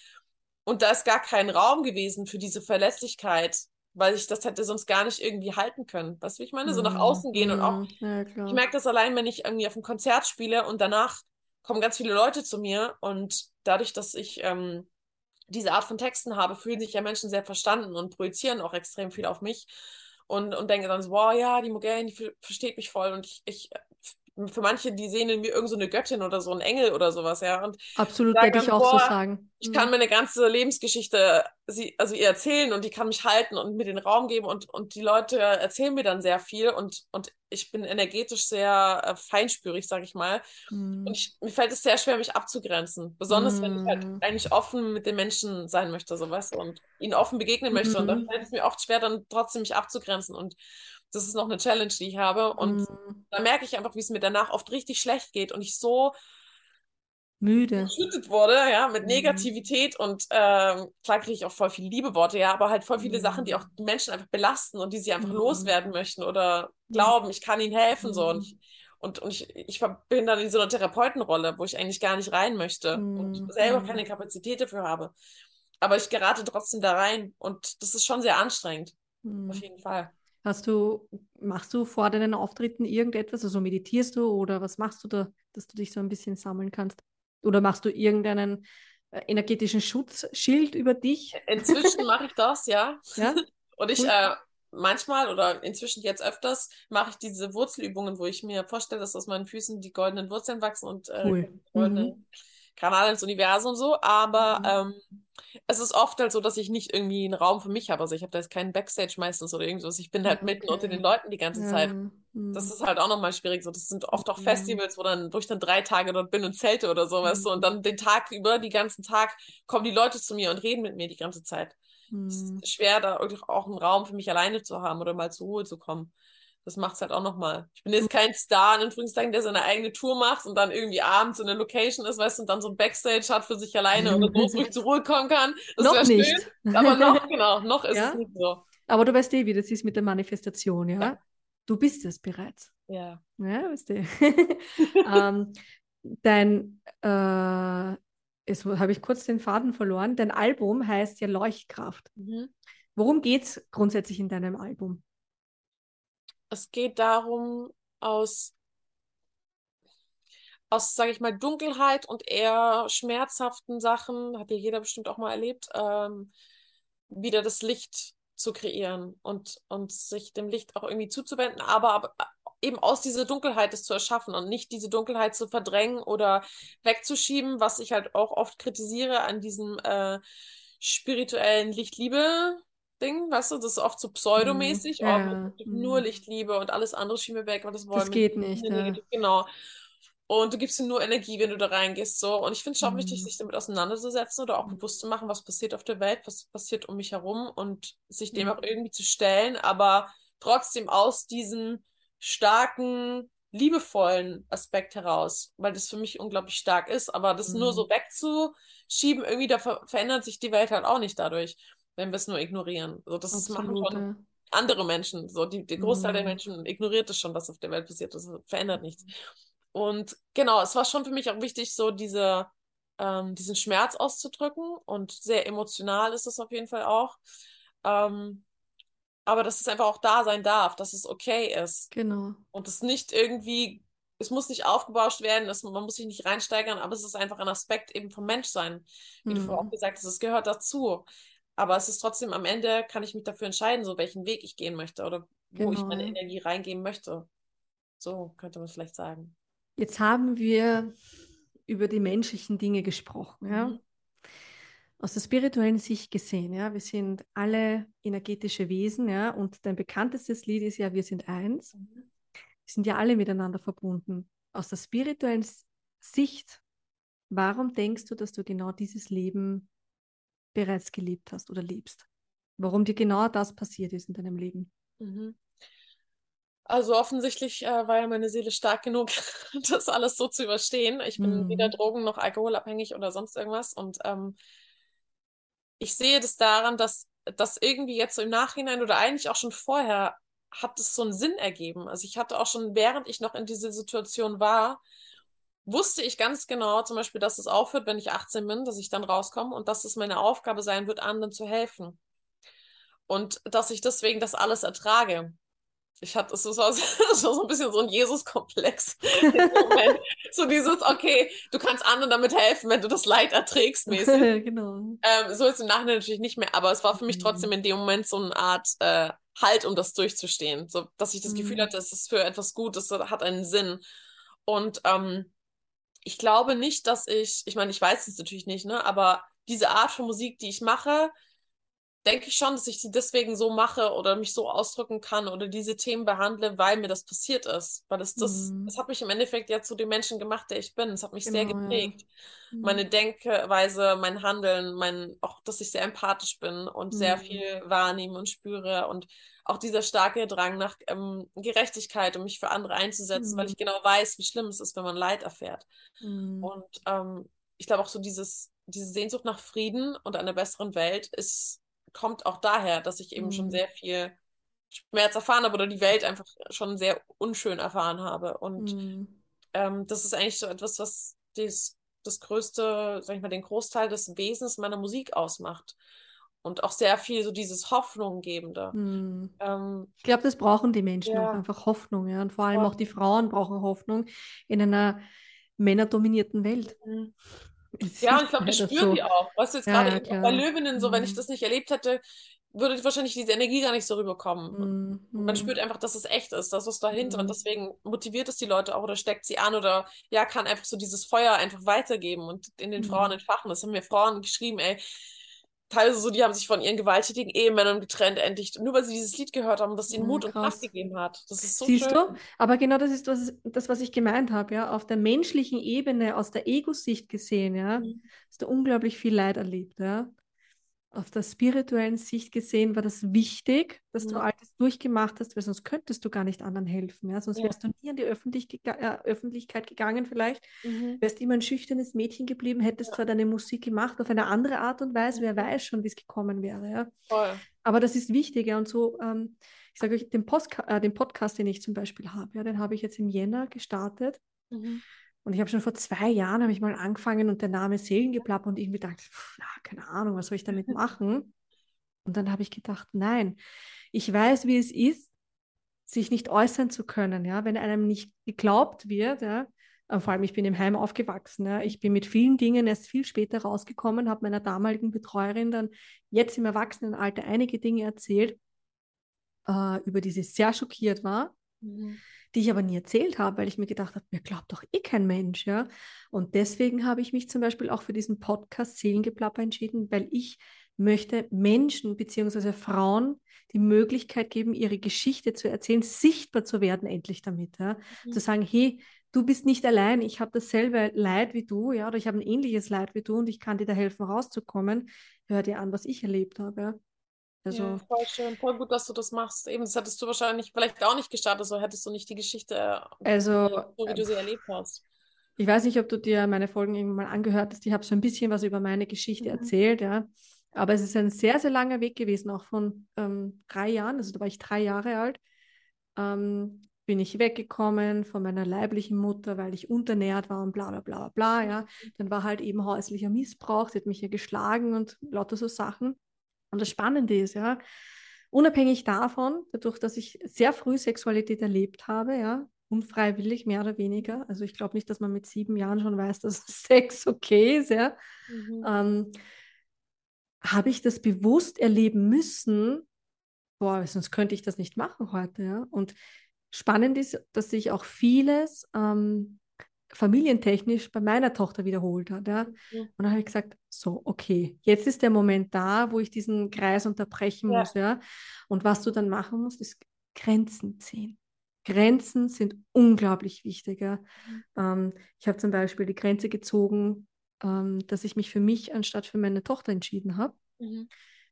Und da ist gar kein Raum gewesen für diese Verlässlichkeit, weil ich das hätte sonst gar nicht irgendwie halten können. Weißt du, wie ich meine? So nach außen gehen und auch. Mhm. Ja, ich merke das allein, wenn ich irgendwie auf einem Konzert spiele und danach kommen ganz viele Leute zu mir und dadurch, dass ich ähm, diese Art von Texten habe, fühlen sich ja Menschen sehr verstanden und projizieren auch extrem viel auf mich und, und denken dann so, wow, ja, die Mogellen, die versteht mich voll und ich, ich für manche, die sehen in mir irgend so eine Göttin oder so ein Engel oder sowas, ja. Und Absolut, würde ich auch boah, so sagen. Ich kann mhm. meine ganze Lebensgeschichte sie, also ihr erzählen und die kann mich halten und mir den Raum geben und, und die Leute erzählen mir dann sehr viel und, und ich bin energetisch sehr äh, feinspürig, sag ich mal. Mm. Und ich, mir fällt es sehr schwer, mich abzugrenzen. Besonders mm. wenn ich halt mhm. eigentlich offen mit den Menschen sein möchte, so weißt du, und ihnen offen begegnen möchte. Mm. Und dann mhm. fällt es mir oft schwer, dann trotzdem mich abzugrenzen. Und das ist noch eine Challenge, die ich habe. Und mm. da merke ich einfach, wie es mir danach oft richtig schlecht geht und ich so müde geschüttet wurde, ja, mit mm. Negativität und ähm, klar kriege ich auch voll viele Liebe-Worte, ja, aber halt voll viele mm. Sachen, die auch die Menschen einfach belasten und die sie einfach mm. loswerden möchten oder glauben, ich kann ihnen helfen, so. Und mm. ich, und, und ich, ich bin dann in so einer Therapeutenrolle, wo ich eigentlich gar nicht rein möchte und selber keine Kapazität dafür habe. Aber ich gerate trotzdem da rein und das ist schon sehr anstrengend. Auf jeden Fall. Hast du, machst du vor deinen Auftritten irgendetwas? Also meditierst du oder was machst du da, dass du dich so ein bisschen sammeln kannst? Oder machst du irgendeinen äh, energetischen Schutzschild über dich? Inzwischen mache ich das, ja. ja? Und ich cool. äh, manchmal oder inzwischen jetzt öfters mache ich diese Wurzelübungen, wo ich mir vorstelle, dass aus meinen Füßen die goldenen Wurzeln wachsen und äh, cool. goldene mhm. Kanal ins Universum so. Aber mhm. ähm, es ist oft halt so, dass ich nicht irgendwie einen Raum für mich habe. Also ich habe da jetzt keinen Backstage meistens oder irgendwas. Ich bin halt okay. mitten unter den Leuten die ganze ja. Zeit. Mhm. Das ist halt auch nochmal schwierig. So, das sind oft auch mhm. Festivals, wo dann, wo ich dann drei Tage dort bin und zelte oder so, mhm. weißt du, und dann den Tag über, die ganzen Tag, kommen die Leute zu mir und reden mit mir die ganze Zeit. Mhm. Es ist schwer, da auch einen Raum für mich alleine zu haben oder mal zur Ruhe zu kommen das macht es halt auch nochmal. Ich bin jetzt kein Star, in Anführungszeichen, der seine eigene Tour macht und dann irgendwie abends in der Location ist, weißt du, und dann so ein Backstage hat für sich alleine und so ruhig [LAUGHS] zur Ruhe kommen kann. Das noch nicht. Schön. Aber noch, [LAUGHS] genau, noch ist ja? es nicht so. Aber du weißt eh, wie das ist mit der Manifestation, ja? ja. Du bist es bereits. Ja. Ja, weißt du. [LAUGHS] ähm, dein, äh, jetzt habe ich kurz den Faden verloren, dein Album heißt ja Leuchtkraft. Mhm. Worum geht es grundsätzlich in deinem Album? Es geht darum, aus, aus, sage ich mal, Dunkelheit und eher schmerzhaften Sachen, hat ja jeder bestimmt auch mal erlebt, ähm, wieder das Licht zu kreieren und, und sich dem Licht auch irgendwie zuzuwenden, aber, aber eben aus dieser Dunkelheit es zu erschaffen und nicht diese Dunkelheit zu verdrängen oder wegzuschieben, was ich halt auch oft kritisiere an diesem äh, spirituellen Licht-Liebe Ding, weißt du, das ist oft so pseudomäßig, mhm. ja. oh, nur Lichtliebe und alles andere schieben wir weg, weil das wollen Das geht nicht. Ja. Genau. Und du gibst ihm nur Energie, wenn du da reingehst. So. Und ich finde es schon mhm. wichtig, sich damit auseinanderzusetzen oder auch bewusst zu machen, was passiert auf der Welt, was passiert um mich herum und sich dem mhm. auch irgendwie zu stellen, aber trotzdem aus diesem starken, liebevollen Aspekt heraus, weil das für mich unglaublich stark ist. Aber das nur so mhm. wegzuschieben, irgendwie, da ver verändert sich die Welt halt auch nicht dadurch wenn wir es nur ignorieren. So, das machen schon andere Menschen. So, die, der Großteil mhm. der Menschen ignoriert es schon, was auf der Welt passiert. Das verändert nichts. Und genau, es war schon für mich auch wichtig, so diese, ähm, diesen Schmerz auszudrücken. Und sehr emotional ist es auf jeden Fall auch. Ähm, aber dass es einfach auch da sein darf, dass es okay ist. Genau. Und es nicht irgendwie, es muss nicht aufgebauscht werden, es, man muss sich nicht reinsteigern, aber es ist einfach ein Aspekt eben vom Menschsein. Wie mhm. du vorher auch gesagt hast, es gehört dazu. Aber es ist trotzdem am Ende, kann ich mich dafür entscheiden, so welchen Weg ich gehen möchte oder wo genau. ich meine genau. Energie reingeben möchte. So könnte man es vielleicht sagen. Jetzt haben wir über die menschlichen Dinge gesprochen, ja. Mhm. Aus der spirituellen Sicht gesehen, ja, wir sind alle energetische Wesen, ja, und dein bekanntestes Lied ist ja Wir sind eins. Mhm. Wir sind ja alle miteinander verbunden. Aus der spirituellen Sicht, warum denkst du, dass du genau dieses Leben bereits gelebt hast oder lebst. Warum dir genau das passiert ist in deinem Leben. Mhm. Also offensichtlich äh, war ja meine Seele stark genug, [LAUGHS] das alles so zu überstehen. Ich bin mhm. weder Drogen noch alkoholabhängig oder sonst irgendwas. Und ähm, ich sehe das daran, dass das irgendwie jetzt so im Nachhinein oder eigentlich auch schon vorher hat es so einen Sinn ergeben. Also ich hatte auch schon, während ich noch in dieser Situation war, wusste ich ganz genau, zum Beispiel, dass es aufhört, wenn ich 18 bin, dass ich dann rauskomme und dass es meine Aufgabe sein wird, anderen zu helfen. und dass ich deswegen das alles ertrage. Ich hatte es so, [LAUGHS] so, so ein bisschen so ein Jesus-Komplex. [LAUGHS] so dieses, okay, du kannst anderen damit helfen, wenn du das Leid erträgst, [LAUGHS] mäßig. genau. Ähm, so ist im Nachhinein natürlich nicht mehr, aber es war für mich trotzdem in dem Moment so eine Art äh, Halt, um das durchzustehen. So, dass ich das mhm. Gefühl hatte, es ist für etwas gut, es hat einen Sinn. Und ähm, ich glaube nicht, dass ich, ich meine, ich weiß es natürlich nicht, ne, aber diese Art von Musik, die ich mache, denke ich schon, dass ich sie deswegen so mache oder mich so ausdrücken kann oder diese Themen behandle, weil mir das passiert ist. Weil es das, mhm. das hat mich im Endeffekt ja zu dem Menschen gemacht, der ich bin. Es hat mich genau, sehr geprägt. Ja. Mhm. Meine Denkweise, mein Handeln, mein, auch, dass ich sehr empathisch bin und mhm. sehr viel wahrnehme und spüre und auch dieser starke Drang nach ähm, Gerechtigkeit, um mich für andere einzusetzen, weil mhm. ich genau weiß, wie schlimm es ist, wenn man Leid erfährt. Mhm. Und ähm, ich glaube auch so dieses, diese Sehnsucht nach Frieden und einer besseren Welt ist kommt auch daher, dass ich eben mhm. schon sehr viel Schmerz erfahren habe oder die Welt einfach schon sehr unschön erfahren habe. Und mhm. ähm, das ist eigentlich so etwas, was dies, das größte, sag ich mal, den Großteil des Wesens meiner Musik ausmacht. Und auch sehr viel so dieses Hoffnunggebende. Mhm. Ähm, ich glaube, das brauchen die Menschen ja. auch, einfach Hoffnung. Ja? Und vor allem auch die Frauen brauchen Hoffnung in einer männerdominierten Welt. Mhm. Ja, und ich glaube, das spüren so. die auch. Weißt du, jetzt ja, gerade ja, bei Löwinnen so, mhm. wenn ich mhm. das nicht erlebt hätte, würde wahrscheinlich diese Energie gar nicht so rüberkommen. Mhm. Man spürt einfach, dass es echt ist, dass es dahinter mhm. und deswegen motiviert es die Leute auch oder steckt sie an oder ja, kann einfach so dieses Feuer einfach weitergeben und in den Frauen mhm. entfachen. Das haben mir Frauen geschrieben, ey, teilweise so, die haben sich von ihren gewalttätigen Ehemännern getrennt, endlich, nur weil sie dieses Lied gehört haben, das ihnen Mut krass. und Kraft gegeben hat. Das ist so Siehst schön. du? Aber genau das ist was, das, was ich gemeint habe, ja, auf der menschlichen Ebene, aus der Ego-Sicht gesehen, ja, mhm. hast du unglaublich viel Leid erlebt, ja auf der spirituellen Sicht gesehen war das wichtig, dass mhm. du alles durchgemacht hast, weil sonst könntest du gar nicht anderen helfen. Ja? Sonst ja. wärst du nie in die Öffentlich äh, Öffentlichkeit gegangen vielleicht, mhm. wärst immer ein schüchternes Mädchen geblieben, hättest ja. zwar deine Musik gemacht auf eine andere Art und Weise, wer weiß schon, wie es gekommen wäre. Ja? Voll. Aber das ist wichtiger und so, ähm, ich sage euch, den, Postka äh, den Podcast, den ich zum Beispiel habe, ja, den habe ich jetzt im Jänner gestartet. Mhm. Und ich habe schon vor zwei Jahren, habe ich mal angefangen und der Name Seelengeplapper und irgendwie gedacht, ja, keine Ahnung, was soll ich damit machen? Und dann habe ich gedacht, nein, ich weiß, wie es ist, sich nicht äußern zu können, ja, wenn einem nicht geglaubt wird, ja, vor allem ich bin im Heim aufgewachsen, ja, ich bin mit vielen Dingen erst viel später rausgekommen, habe meiner damaligen Betreuerin dann jetzt im Erwachsenenalter einige Dinge erzählt, äh, über die sie sehr schockiert war. Mhm die ich aber nie erzählt habe, weil ich mir gedacht habe, mir glaubt doch eh kein Mensch, ja. Und deswegen habe ich mich zum Beispiel auch für diesen Podcast Seelengeplapper entschieden, weil ich möchte Menschen bzw. Frauen die Möglichkeit geben, ihre Geschichte zu erzählen, sichtbar zu werden endlich damit, ja. Mhm. Zu sagen, hey, du bist nicht allein, ich habe dasselbe Leid wie du, ja, oder ich habe ein ähnliches Leid wie du und ich kann dir da helfen, rauszukommen. Hör dir an, was ich erlebt habe. Ja. Also, ja, voll schön, voll gut, dass du das machst. Eben, das hättest du wahrscheinlich vielleicht auch nicht gestartet, so hättest du nicht die Geschichte, äh, also, so wie du sie erlebt hast. Ich weiß nicht, ob du dir meine Folgen irgendwann mal angehört hast. Ich habe so ein bisschen was über meine Geschichte mhm. erzählt, ja. Aber es ist ein sehr, sehr langer Weg gewesen, auch von ähm, drei Jahren. Also da war ich drei Jahre alt. Ähm, bin ich weggekommen von meiner leiblichen Mutter, weil ich unternährt war und bla bla bla bla, ja. Dann war halt eben häuslicher Missbrauch, sie hat mich ja geschlagen und lauter so Sachen. Und das Spannende ist, ja, unabhängig davon, dadurch, dass ich sehr früh Sexualität erlebt habe, ja, unfreiwillig mehr oder weniger. Also ich glaube nicht, dass man mit sieben Jahren schon weiß, dass [LAUGHS] Sex okay ist, ja. Mhm. Ähm, habe ich das bewusst erleben müssen, boah, sonst könnte ich das nicht machen heute, ja. Und spannend ist, dass sich auch vieles ähm, familientechnisch bei meiner Tochter wiederholt hat. Ja? Mhm. Und dann habe ich gesagt, so, okay, jetzt ist der Moment da, wo ich diesen Kreis unterbrechen ja. muss. Ja? Und was du dann machen musst, ist Grenzen ziehen. Grenzen sind unglaublich wichtig. Ja? Mhm. Ähm, ich habe zum Beispiel die Grenze gezogen, ähm, dass ich mich für mich anstatt für meine Tochter entschieden habe, mhm.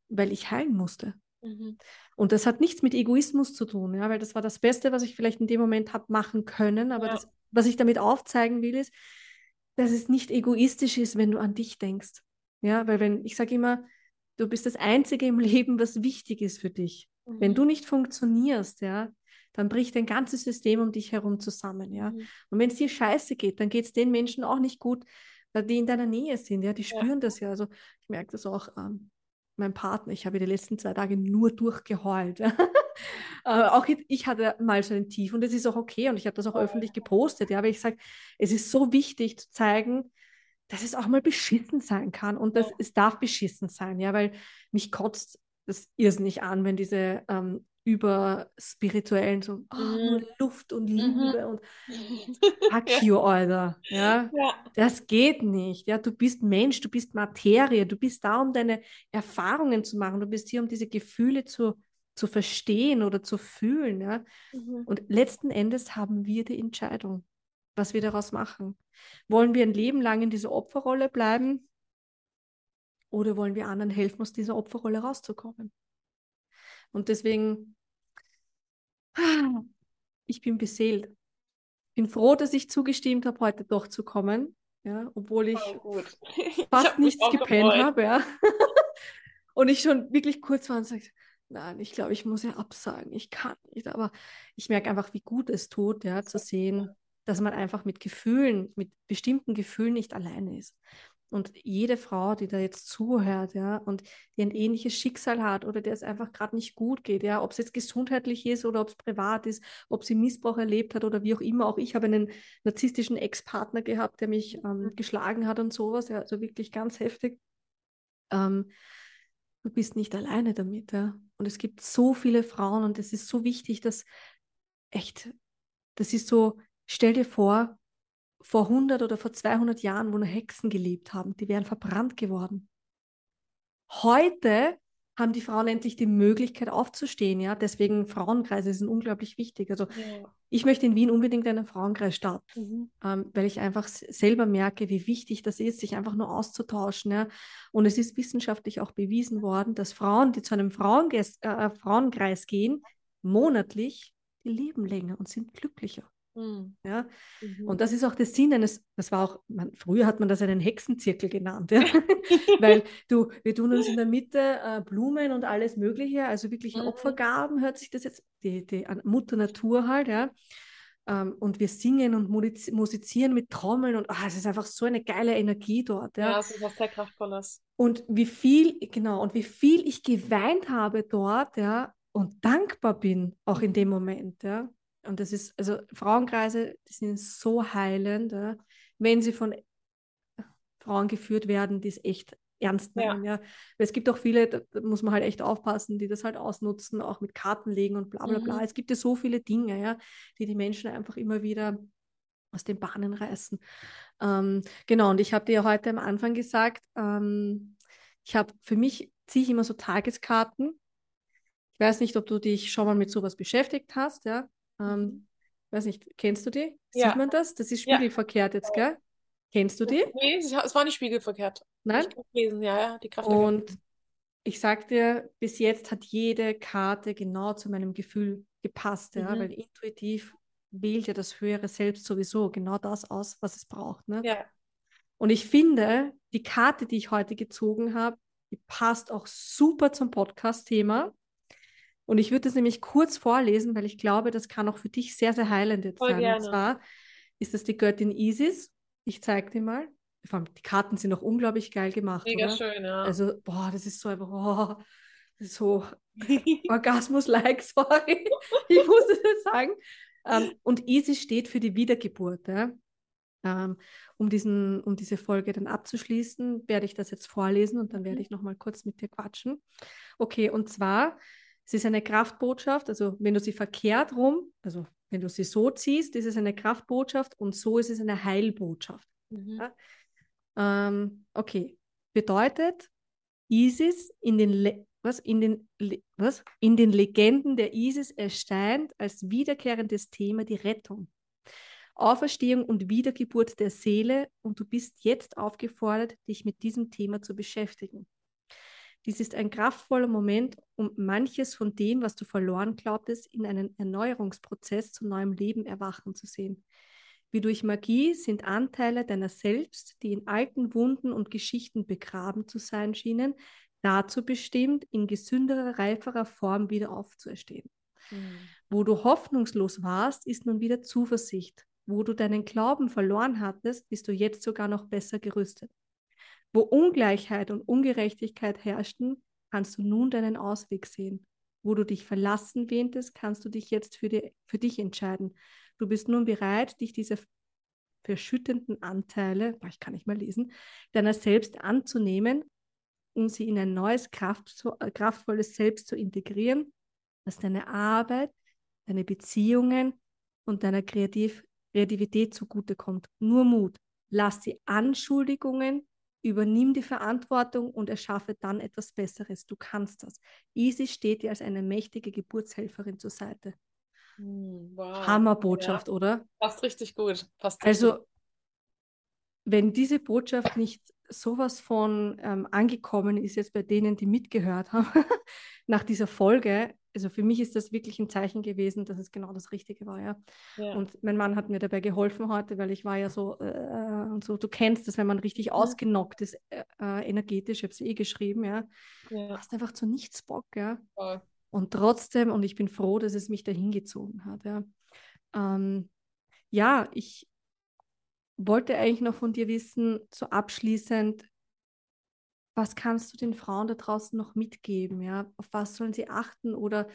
weil ich heilen musste. Mhm. Und das hat nichts mit Egoismus zu tun, ja, weil das war das Beste, was ich vielleicht in dem Moment habe machen können. Aber ja. das, was ich damit aufzeigen will, ist, dass es nicht egoistisch ist, wenn du an dich denkst. Ja, weil wenn, ich sage immer, du bist das Einzige im Leben, was wichtig ist für dich. Mhm. Wenn du nicht funktionierst, ja, dann bricht dein ganzes System um dich herum zusammen, ja. Mhm. Und wenn es dir scheiße geht, dann geht es den Menschen auch nicht gut, die in deiner Nähe sind, ja, die spüren ja. das ja. Also ich merke das auch ähm, mein Partner, ich habe die letzten zwei Tage nur durchgeheult. Äh, auch ich hatte mal so ein Tief und das ist auch okay und ich habe das auch öffentlich gepostet. Ja, aber ich sage, es ist so wichtig zu zeigen, dass es auch mal beschissen sein kann und dass es darf beschissen sein, ja, weil mich kotzt das irrsinnig an, wenn diese ähm, über spirituellen, so oh, nur mhm. Luft und Liebe mhm. und [LAUGHS] fuck you, Alter. Ja? ja? Das geht nicht. Ja? Du bist Mensch, du bist Materie, du bist da, um deine Erfahrungen zu machen, du bist hier, um diese Gefühle zu, zu verstehen oder zu fühlen. Ja? Mhm. Und letzten Endes haben wir die Entscheidung, was wir daraus machen. Wollen wir ein Leben lang in dieser Opferrolle bleiben oder wollen wir anderen helfen, aus dieser Opferrolle rauszukommen? Und deswegen [SIGHS] ich bin beseelt. Bin froh, dass ich zugestimmt habe, heute doch zu kommen, ja, obwohl ich oh, [LAUGHS] fast ich nichts gepennt habe, ja. [LAUGHS] und ich schon wirklich kurz war und sagte, nein, ich glaube, ich muss ja absagen, ich kann nicht. Aber ich merke einfach, wie gut es tut, ja, zu sehen, dass man einfach mit Gefühlen, mit bestimmten Gefühlen nicht alleine ist. Und jede Frau, die da jetzt zuhört, ja, und die ein ähnliches Schicksal hat oder der es einfach gerade nicht gut geht, ja, ob es jetzt gesundheitlich ist oder ob es privat ist, ob sie Missbrauch erlebt hat oder wie auch immer. Auch ich habe einen narzisstischen Ex-Partner gehabt, der mich ähm, mhm. geschlagen hat und sowas, ja, also wirklich ganz heftig. Ähm, du bist nicht alleine damit, ja. Und es gibt so viele Frauen und es ist so wichtig, dass echt, das ist so, stell dir vor, vor 100 oder vor 200 Jahren, wo nur Hexen gelebt haben, die wären verbrannt geworden. Heute haben die Frauen endlich die Möglichkeit aufzustehen, ja. Deswegen Frauenkreise sind unglaublich wichtig. Also ja. ich möchte in Wien unbedingt einen Frauenkreis starten, mhm. ähm, weil ich einfach selber merke, wie wichtig das ist, sich einfach nur auszutauschen. Ja? Und es ist wissenschaftlich auch bewiesen worden, dass Frauen, die zu einem Frauenkreis, äh, Frauenkreis gehen, monatlich, die leben länger und sind glücklicher. Mhm. Ja? Mhm. Und das ist auch der Sinn eines, das war auch, man, früher hat man das einen Hexenzirkel genannt, ja? [LAUGHS] weil du, wir tun uns in der Mitte äh, Blumen und alles Mögliche, also wirklich mhm. Opfergaben, hört sich das jetzt, die, die Mutter Natur halt, ja. Ähm, und wir singen und musizieren mit Trommeln und oh, es ist einfach so eine geile Energie dort. Ja, ja es ist was sehr Kraftvolles. Und wie viel, genau, und wie viel ich geweint habe dort, ja, und dankbar bin, auch in dem Moment, ja. Und das ist, also Frauenkreise, die sind so heilend, ja, wenn sie von Frauen geführt werden, die es echt ernst nehmen. Ja. ja. Es gibt auch viele, da muss man halt echt aufpassen, die das halt ausnutzen, auch mit Karten legen und bla bla bla. Mhm. Es gibt ja so viele Dinge, ja, die die Menschen einfach immer wieder aus den Bahnen reißen. Ähm, genau, und ich habe dir ja heute am Anfang gesagt, ähm, ich habe für mich ziehe ich immer so Tageskarten. Ich weiß nicht, ob du dich schon mal mit sowas beschäftigt hast, ja. Ähm, mhm. weiß nicht, kennst du die? Ja. Sieht man das? Das ist spiegelverkehrt ja. jetzt, gell? Kennst du die? Nee, es war nicht spiegelverkehrt. Nein? Ich lesen, ja, ja, die Kraft. Und ich sag dir, bis jetzt hat jede Karte genau zu meinem Gefühl gepasst, ja, mhm. weil intuitiv wählt ja das höhere Selbst sowieso genau das aus, was es braucht. Ne? Ja. Und ich finde, die Karte, die ich heute gezogen habe, die passt auch super zum Podcast-Thema. Und ich würde das nämlich kurz vorlesen, weil ich glaube, das kann auch für dich sehr, sehr heilend jetzt Voll sein. Gerne. Und zwar ist das die Göttin Isis. Ich zeige dir mal. Die Karten sind auch unglaublich geil gemacht. Mega oder? schön, ja. Also, boah, das ist so einfach, oh, das ist so [LAUGHS] Orgasmus-like, sorry. ich muss das sagen. Ähm, und Isis steht für die Wiedergeburt. Ja? Um, ähm, um, diesen, um diese Folge dann abzuschließen, werde ich das jetzt vorlesen und dann werde mhm. ich noch mal kurz mit dir quatschen. Okay, und zwar es ist eine Kraftbotschaft, also wenn du sie verkehrt rum, also wenn du sie so ziehst, ist es eine Kraftbotschaft und so ist es eine Heilbotschaft. Mhm. Ja? Ähm, okay, bedeutet, Isis in den, Le was, in, den, Le was? in den Legenden der Isis erscheint als wiederkehrendes Thema die Rettung. Auferstehung und Wiedergeburt der Seele und du bist jetzt aufgefordert, dich mit diesem Thema zu beschäftigen. Dies ist ein kraftvoller Moment, um manches von dem, was du verloren glaubtest, in einen Erneuerungsprozess zu neuem Leben erwachen zu sehen. Wie durch Magie sind Anteile deiner selbst, die in alten Wunden und Geschichten begraben zu sein schienen, dazu bestimmt, in gesünderer, reiferer Form wieder aufzuerstehen. Mhm. Wo du hoffnungslos warst, ist nun wieder Zuversicht. Wo du deinen Glauben verloren hattest, bist du jetzt sogar noch besser gerüstet. Wo Ungleichheit und Ungerechtigkeit herrschten, kannst du nun deinen Ausweg sehen. Wo du dich verlassen wähntest, kannst du dich jetzt für, die, für dich entscheiden. Du bist nun bereit, dich dieser verschüttenden Anteile, ich kann nicht mehr lesen, deiner selbst anzunehmen, um sie in ein neues, äh, kraftvolles Selbst zu integrieren, das deine Arbeit, deine Beziehungen und deiner Kreativ Kreativität zugutekommt. Nur Mut. Lass die Anschuldigungen, übernimm die Verantwortung und erschaffe dann etwas Besseres. Du kannst das. Easy steht dir als eine mächtige Geburtshelferin zur Seite. Hm, wow. Hammerbotschaft, ja. oder? Passt richtig gut. Passt also, wenn diese Botschaft nicht sowas von ähm, angekommen ist jetzt bei denen, die mitgehört haben, [LAUGHS] nach dieser Folge, also für mich ist das wirklich ein Zeichen gewesen, dass es genau das Richtige war, ja. ja. Und mein Mann hat mir dabei geholfen heute, weil ich war ja so äh, und so, du kennst das, wenn man richtig ausgenockt ist, äh, äh energetisch, ich habe es eh geschrieben, ja. ja. Hast einfach zu nichts Bock, ja. Voll. Und trotzdem, und ich bin froh, dass es mich dahin gezogen hat. Ja, ähm, ja ich wollte eigentlich noch von dir wissen, so abschließend, was kannst du den Frauen da draußen noch mitgeben? Ja? Auf was sollen sie achten? Oder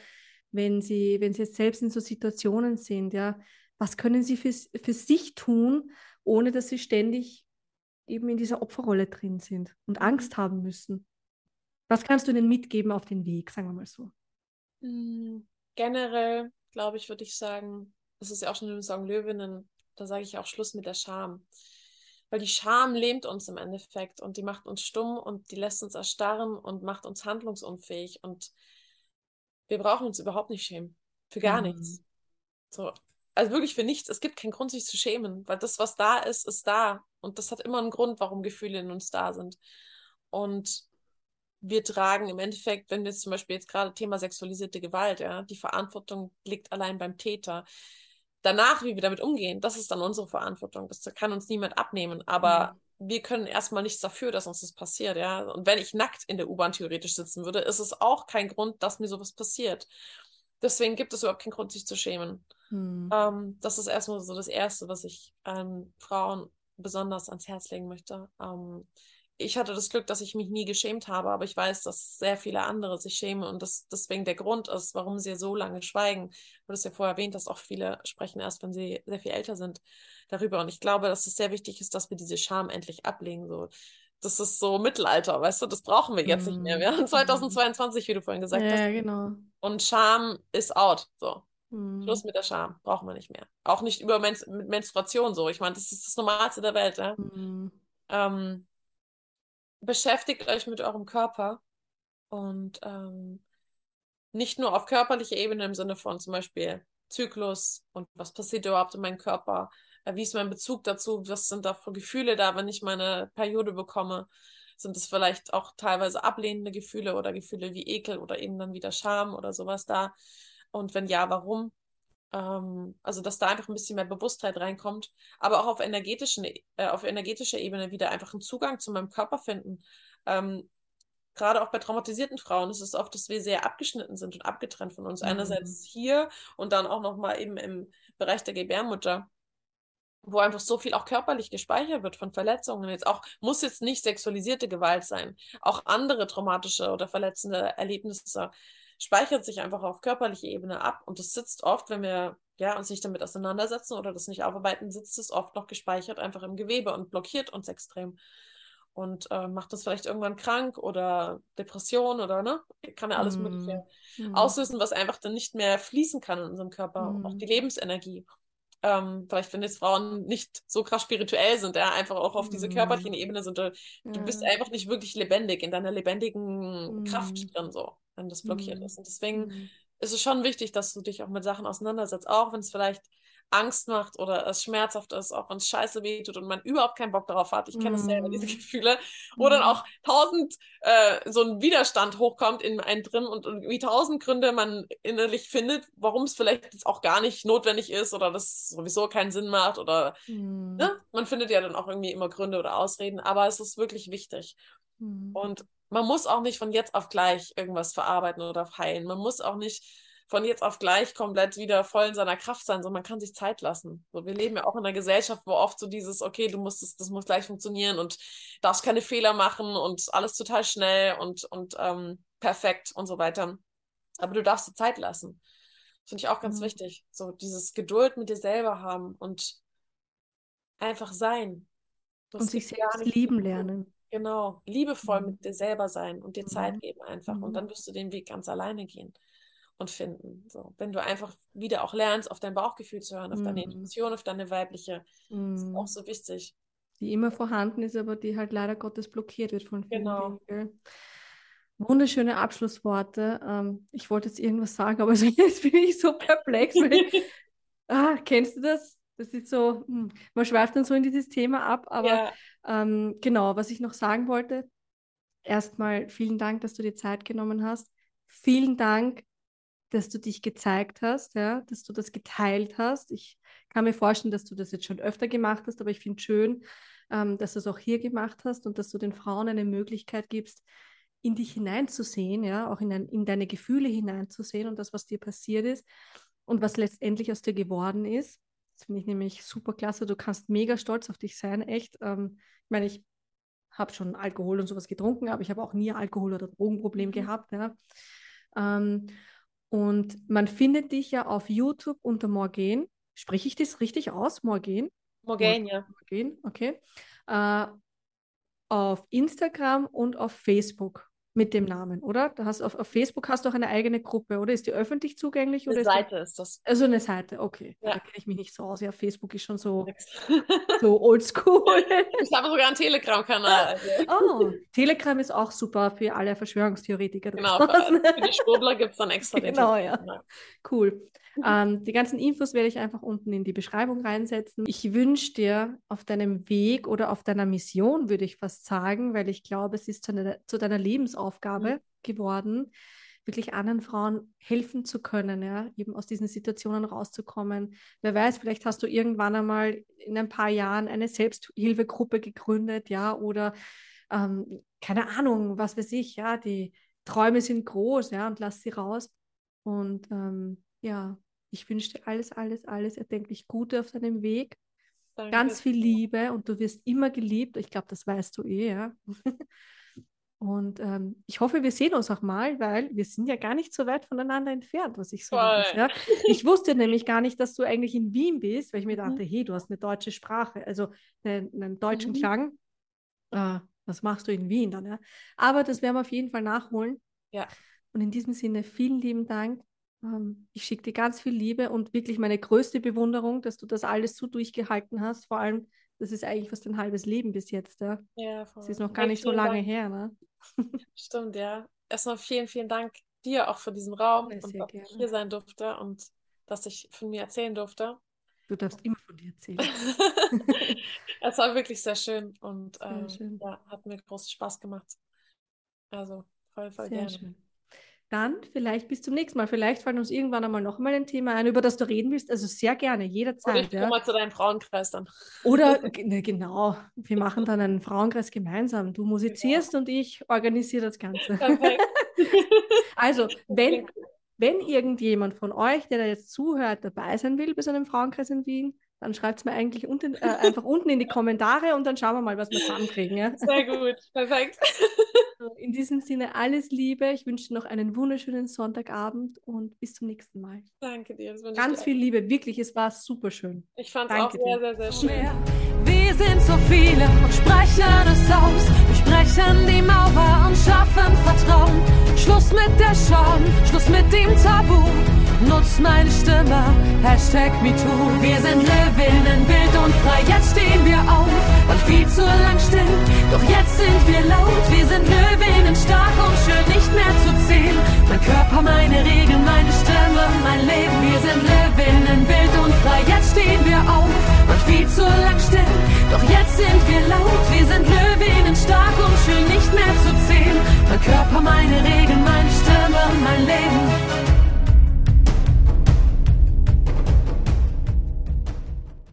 wenn sie, wenn sie jetzt selbst in so Situationen sind, ja, was können sie für, für sich tun, ohne dass sie ständig eben in dieser Opferrolle drin sind und mhm. Angst haben müssen? Was kannst du ihnen mitgeben auf den Weg, sagen wir mal so? Mm, generell, glaube ich, würde ich sagen, das ist ja auch schon im Song Löwinnen, da sage ich auch Schluss mit der Scham. Weil die Scham lähmt uns im Endeffekt und die macht uns stumm und die lässt uns erstarren und macht uns handlungsunfähig. Und wir brauchen uns überhaupt nicht schämen. Für gar mhm. nichts. So. Also wirklich für nichts. Es gibt keinen Grund, sich zu schämen, weil das, was da ist, ist da. Und das hat immer einen Grund, warum Gefühle in uns da sind. Und wir tragen im Endeffekt, wenn wir jetzt zum Beispiel jetzt gerade Thema sexualisierte Gewalt, ja, die Verantwortung liegt allein beim Täter. Danach, wie wir damit umgehen, das ist dann unsere Verantwortung. Das kann uns niemand abnehmen. Aber mhm. wir können erstmal nichts dafür, dass uns das passiert, ja. Und wenn ich nackt in der U-Bahn theoretisch sitzen würde, ist es auch kein Grund, dass mir sowas passiert. Deswegen gibt es überhaupt keinen Grund, sich zu schämen. Mhm. Ähm, das ist erstmal so das Erste, was ich ähm, Frauen besonders ans Herz legen möchte. Ähm, ich hatte das Glück, dass ich mich nie geschämt habe, aber ich weiß, dass sehr viele andere sich schämen und das deswegen der Grund ist, warum sie so lange schweigen. Du hast ja vorher erwähnt, dass auch viele sprechen erst, wenn sie sehr viel älter sind, darüber. Und ich glaube, dass es sehr wichtig ist, dass wir diese Scham endlich ablegen. So, das ist so Mittelalter, weißt du, das brauchen wir jetzt mm. nicht mehr. Wir haben 2022, wie du vorhin gesagt ja, hast. Ja, genau. Und Scham ist out. So. Mm. Schluss mit der Scham. Brauchen wir nicht mehr. Auch nicht über Men mit Menstruation so. Ich meine, das ist das Normalste der Welt, ja. Mm. Ähm, beschäftigt euch mit eurem Körper und ähm, nicht nur auf körperlicher Ebene im Sinne von zum Beispiel Zyklus und was passiert überhaupt in meinem Körper, äh, wie ist mein Bezug dazu, was sind da für Gefühle da, wenn ich meine Periode bekomme. Sind es vielleicht auch teilweise ablehnende Gefühle oder Gefühle wie Ekel oder eben dann wieder Scham oder sowas da? Und wenn ja, warum? Ähm, also, dass da einfach ein bisschen mehr Bewusstheit reinkommt, aber auch auf, energetischen, äh, auf energetischer Ebene wieder einfach einen Zugang zu meinem Körper finden. Ähm, gerade auch bei traumatisierten Frauen ist es oft, dass wir sehr abgeschnitten sind und abgetrennt von uns. Mhm. Einerseits hier und dann auch nochmal eben im Bereich der Gebärmutter wo einfach so viel auch körperlich gespeichert wird von Verletzungen. Jetzt auch, muss jetzt nicht sexualisierte Gewalt sein. Auch andere traumatische oder verletzende Erlebnisse speichert sich einfach auf körperlicher Ebene ab und das sitzt oft, wenn wir ja, uns nicht damit auseinandersetzen oder das nicht aufarbeiten, sitzt es oft noch gespeichert einfach im Gewebe und blockiert uns extrem und äh, macht uns vielleicht irgendwann krank oder Depression oder ne, kann ja alles mm. Mögliche mm. auslösen, was einfach dann nicht mehr fließen kann in unserem Körper, mm. auch die Lebensenergie. Ähm, vielleicht, wenn jetzt Frauen nicht so krass spirituell sind, ja, einfach auch auf diese körperlichen Ebene sind, du, du bist einfach nicht wirklich lebendig, in deiner lebendigen Kraft drin so das blockiert mhm. ist. Und deswegen mhm. ist es schon wichtig, dass du dich auch mit Sachen auseinandersetzt, auch wenn es vielleicht Angst macht oder es schmerzhaft ist, auch wenn es scheiße wehtut und man überhaupt keinen Bock darauf hat. Ich kenne mm. selber, diese mhm. Gefühle, wo mm. dann auch tausend äh, so ein Widerstand hochkommt in einen drin und wie tausend Gründe man innerlich findet, warum es vielleicht jetzt auch gar nicht notwendig ist oder das sowieso keinen Sinn macht oder mm. ne? man findet ja dann auch irgendwie immer Gründe oder Ausreden, aber es ist wirklich wichtig. Und man muss auch nicht von jetzt auf gleich irgendwas verarbeiten oder heilen. Man muss auch nicht von jetzt auf gleich komplett wieder voll in seiner Kraft sein, sondern man kann sich Zeit lassen. So, wir leben ja auch in einer Gesellschaft, wo oft so dieses, okay, du musst es, das muss gleich funktionieren und darfst keine Fehler machen und alles total schnell und, und ähm, perfekt und so weiter. Aber du darfst dir Zeit lassen. Finde ich auch ganz mhm. wichtig. So dieses Geduld mit dir selber haben und einfach sein. Das und sich selbst lieben lernen. Genau, liebevoll mhm. mit dir selber sein und dir Zeit mhm. geben einfach. Und mhm. dann wirst du den Weg ganz alleine gehen und finden. So, wenn du einfach wieder auch lernst, auf dein Bauchgefühl zu hören, auf deine mhm. Intuition, auf deine weibliche, mm. ist auch so wichtig. Die immer vorhanden ist, aber die halt leider Gottes blockiert wird von vielen genau. Dingen. Wunderschöne Abschlussworte. Ähm, ich wollte jetzt irgendwas sagen, aber [LAUGHS] jetzt bin ich so perplex. Ich, [LAUGHS] ah, kennst du das? Das ist so, hm, man schweift dann so in dieses Thema ab, aber ja. Ähm, genau, was ich noch sagen wollte, erstmal vielen Dank, dass du dir Zeit genommen hast. Vielen Dank, dass du dich gezeigt hast, ja, dass du das geteilt hast. Ich kann mir vorstellen, dass du das jetzt schon öfter gemacht hast, aber ich finde schön, ähm, dass du es auch hier gemacht hast und dass du den Frauen eine Möglichkeit gibst, in dich hineinzusehen, ja, auch in, ein, in deine Gefühle hineinzusehen und das, was dir passiert ist und was letztendlich aus dir geworden ist. Das finde ich nämlich super klasse. Du kannst mega stolz auf dich sein, echt. Ähm, ich meine, ich habe schon Alkohol und sowas getrunken, aber ich habe auch nie Alkohol- oder Drogenproblem mhm. gehabt. Ja. Ähm, und man findet dich ja auf YouTube unter Morgan. Spreche ich das richtig aus? Morgan? Morgan, ja. Morgan, okay. Äh, auf Instagram und auf Facebook mit dem Namen, oder? Da hast auf, auf Facebook hast du auch eine eigene Gruppe, oder? Ist die öffentlich zugänglich? Eine oder Seite ist, das. Also eine Seite, okay. Ja. Da kenne ich mich nicht so aus. Ja, Facebook ist schon so, [LAUGHS] so oldschool. Ich habe sogar einen Telegram-Kanal. Also. Oh, Telegram ist auch super für alle Verschwörungstheoretiker. Genau, für, für die Schwurbler gibt es dann extra Genau, ja. Cool. Ähm, die ganzen Infos werde ich einfach unten in die Beschreibung reinsetzen. Ich wünsche dir auf deinem Weg oder auf deiner Mission, würde ich fast sagen, weil ich glaube, es ist zu, eine, zu deiner Lebensaufgabe mhm. geworden, wirklich anderen Frauen helfen zu können, ja, eben aus diesen Situationen rauszukommen. Wer weiß, vielleicht hast du irgendwann einmal in ein paar Jahren eine Selbsthilfegruppe gegründet, ja, oder ähm, keine Ahnung, was weiß ich, ja, die Träume sind groß, ja, und lass sie raus. Und ähm, ja, ich wünsche dir alles, alles, alles erdenklich Gute auf deinem Weg. Danke. Ganz viel Liebe und du wirst immer geliebt. Ich glaube, das weißt du eh, ja. [LAUGHS] Und ähm, ich hoffe, wir sehen uns auch mal, weil wir sind ja gar nicht so weit voneinander entfernt, was ich so weiß, ja. Ich wusste nämlich gar nicht, dass du eigentlich in Wien bist, weil ich mir mhm. dachte, hey, du hast eine deutsche Sprache, also einen, einen deutschen mhm. Klang. Äh, was machst du in Wien dann? Ja? Aber das werden wir auf jeden Fall nachholen. Ja. Und in diesem Sinne, vielen lieben Dank ähm, ich schicke dir ganz viel Liebe und wirklich meine größte Bewunderung, dass du das alles so durchgehalten hast. Vor allem, das ist eigentlich fast ein halbes Leben bis jetzt. Ja, ja voll. Das ist noch gar nicht so lange Dank. her. Ne? [LAUGHS] Stimmt, ja. Erstmal vielen, vielen Dank dir auch für diesen Raum ja, und dass gerne. ich hier sein durfte und dass ich von mir erzählen durfte. Du darfst immer von dir erzählen. [LAUGHS] es war wirklich sehr schön und sehr ähm, schön. Ja, hat mir großen Spaß gemacht. Also voll, voll sehr gerne. Schön dann vielleicht bis zum nächsten Mal. Vielleicht fallen uns irgendwann einmal noch mal ein Thema ein, über das du reden willst. Also sehr gerne, jederzeit. Oder ich ja. mal zu deinem Frauenkreis dann. Oder, [LAUGHS] ne, genau, wir machen dann einen Frauenkreis gemeinsam. Du musizierst genau. und ich organisiere das Ganze. [LAUGHS] [LAUGHS] also, wenn, wenn irgendjemand von euch, der da jetzt zuhört, dabei sein will bei so einem Frauenkreis in Wien, dann schreibt es mir eigentlich unten, äh, einfach unten in die Kommentare und dann schauen wir mal, was wir zusammenkriegen. Ja? Sehr gut, perfekt. In diesem Sinne alles Liebe. Ich wünsche dir noch einen wunderschönen Sonntagabend und bis zum nächsten Mal. Danke dir. Ganz viel Liebe, wirklich, es war super schön. Ich fand es auch sehr, sehr, sehr schön. Wir sind so viele und sprechen es aus. Wir sprechen die Mauer und schaffen Vertrauen. Schluss mit der Scham, Schluss mit dem Tabu. Nutz meine Stimme, Hashtag MeToo. Wir sind Löwinnen, wild und frei, jetzt stehen wir auf. War viel zu lang still, doch jetzt sind wir laut. Wir sind Löwinnen, stark und schön, nicht mehr zu zählen. Mein Körper, meine Regeln, meine Stimme, mein Leben. Wir sind Löwinnen, wild und frei, jetzt stehen wir auf. War viel zu lang still, doch jetzt sind wir laut. Wir sind Löwinnen, stark und schön, nicht mehr zu zählen. Mein Körper, meine Regeln, meine Stimme, mein Leben.